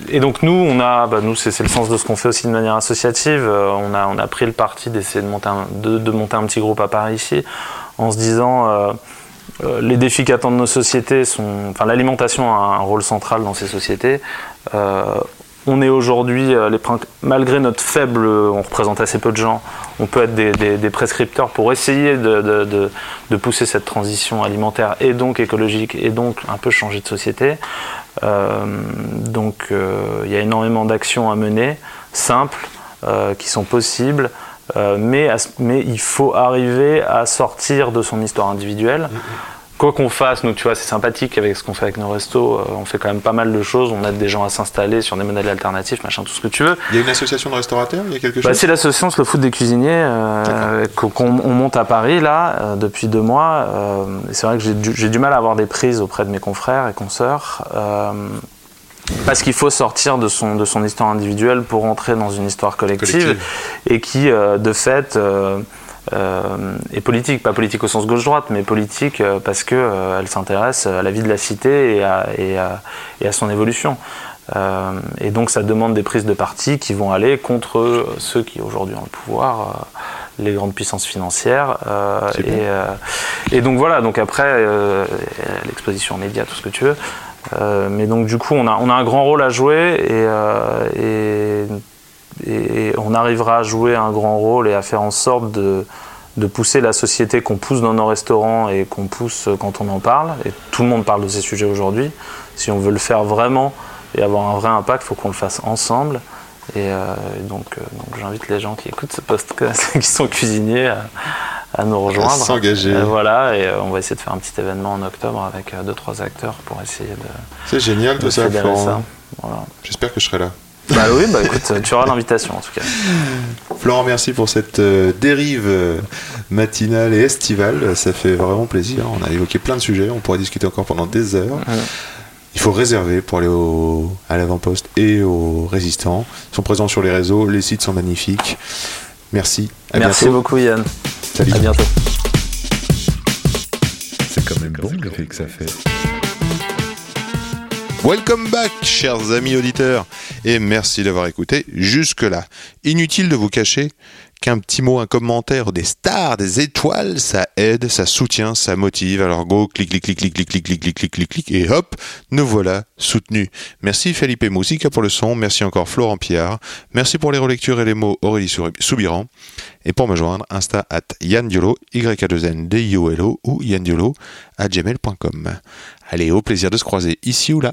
et donc nous, on a, bah, nous c'est c'est le sens de ce qu'on fait aussi de manière associative. On a, on a pris le parti d'essayer de monter, un, de, de monter un petit groupe à Paris ici, en se disant. Euh, les défis qu'attendent nos sociétés sont. Enfin, l'alimentation a un rôle central dans ces sociétés. Euh, on est aujourd'hui, euh, malgré notre faible, on représente assez peu de gens, on peut être des, prescripteurs pour essayer de, pousser cette transition alimentaire et donc écologique et donc un peu changer de société. Donc il y a énormément d'actions à mener, simples, qui sont possibles. Euh, mais, à mais il faut arriver à sortir de son histoire individuelle. Quoi qu'on fasse, nous, tu vois, c'est sympathique avec ce qu'on fait avec nos restos. euh, on fait quand même pas mal de choses. On aide des gens à s'installer sur des modèles alternatifs, machin, tout ce que tu veux. Il y a une association de restaurateurs, il y a quelque Bah, chose c'est l'association Slow Food des cuisiniers euh, qu'on qu'on- on monte à Paris là depuis deux mois. C'est vrai que j'ai du, j'ai du mal à avoir des prises auprès de mes confrères et consoeurs. Parce qu'il faut sortir de son, de son histoire individuelle pour entrer dans une histoire collective, Collective. et qui, euh, de fait, euh, euh, est politique. Pas politique au sens gauche-droite, mais politique parce qu'elle s'intéresse à la vie de la cité et à, et à- et à son évolution. Et donc ça demande des prises de parti qui vont aller contre ceux qui aujourd'hui ont le pouvoir, les grandes puissances financières. euh, et, euh, et donc voilà, donc après euh, l'exposition média, tout ce que tu veux. Euh, mais donc du coup on a, on a un grand rôle à jouer et, euh, et on arrivera à jouer un grand rôle et à faire en sorte de, de pousser la société qu'on pousse dans nos restaurants et qu'on pousse quand on en parle. Et tout le monde parle de ces sujets aujourd'hui. Si on veut le faire vraiment et avoir un vrai impact, il faut qu'on le fasse ensemble. Et, euh, et donc, euh, donc j'invite les gens qui écoutent ce podcast, qui sont cuisiniers, à, à nous rejoindre. s'engager. Et voilà, et euh, on va essayer de faire un petit événement en octobre avec euh, deux trois acteurs pour essayer de, C'est génial de tout ça, Florent. Voilà. J'espère que je serai là. Bah oui, bah écoute, tu auras l'invitation en tout cas. Florent, merci pour cette euh, dérive euh, matinale et estivale. Ça fait vraiment plaisir. On a évoqué plein de sujets. On pourrait discuter encore pendant des heures. Il faut réserver pour aller au, à l'avant-poste et aux résistants. Ils sont présents sur les réseaux. Les sites sont magnifiques. Merci. À Merci bientôt. beaucoup Yann. Salut. À bientôt. C'est quand même bon l'effet que ça fait. Welcome back, chers amis auditeurs, et merci d'avoir écouté jusque-là. Inutile de vous cacher qu'un petit mot, un commentaire, des stars, des étoiles, ça aide, ça soutient, ça motive. Alors go, clic, clic, clic, clic, clic, clic, clic, clic, clic, clic, clic, et hop, nous voilà soutenus. Merci Felipe Musica pour le son, merci encore Florent Pierre, merci pour les relectures et les mots Aurélie Soubiran, et pour me joindre, insta at Yann Diolo, y a 2 n d i o l o ou yandiolo à gmail.com. Allez, au plaisir de se croiser ici ou là.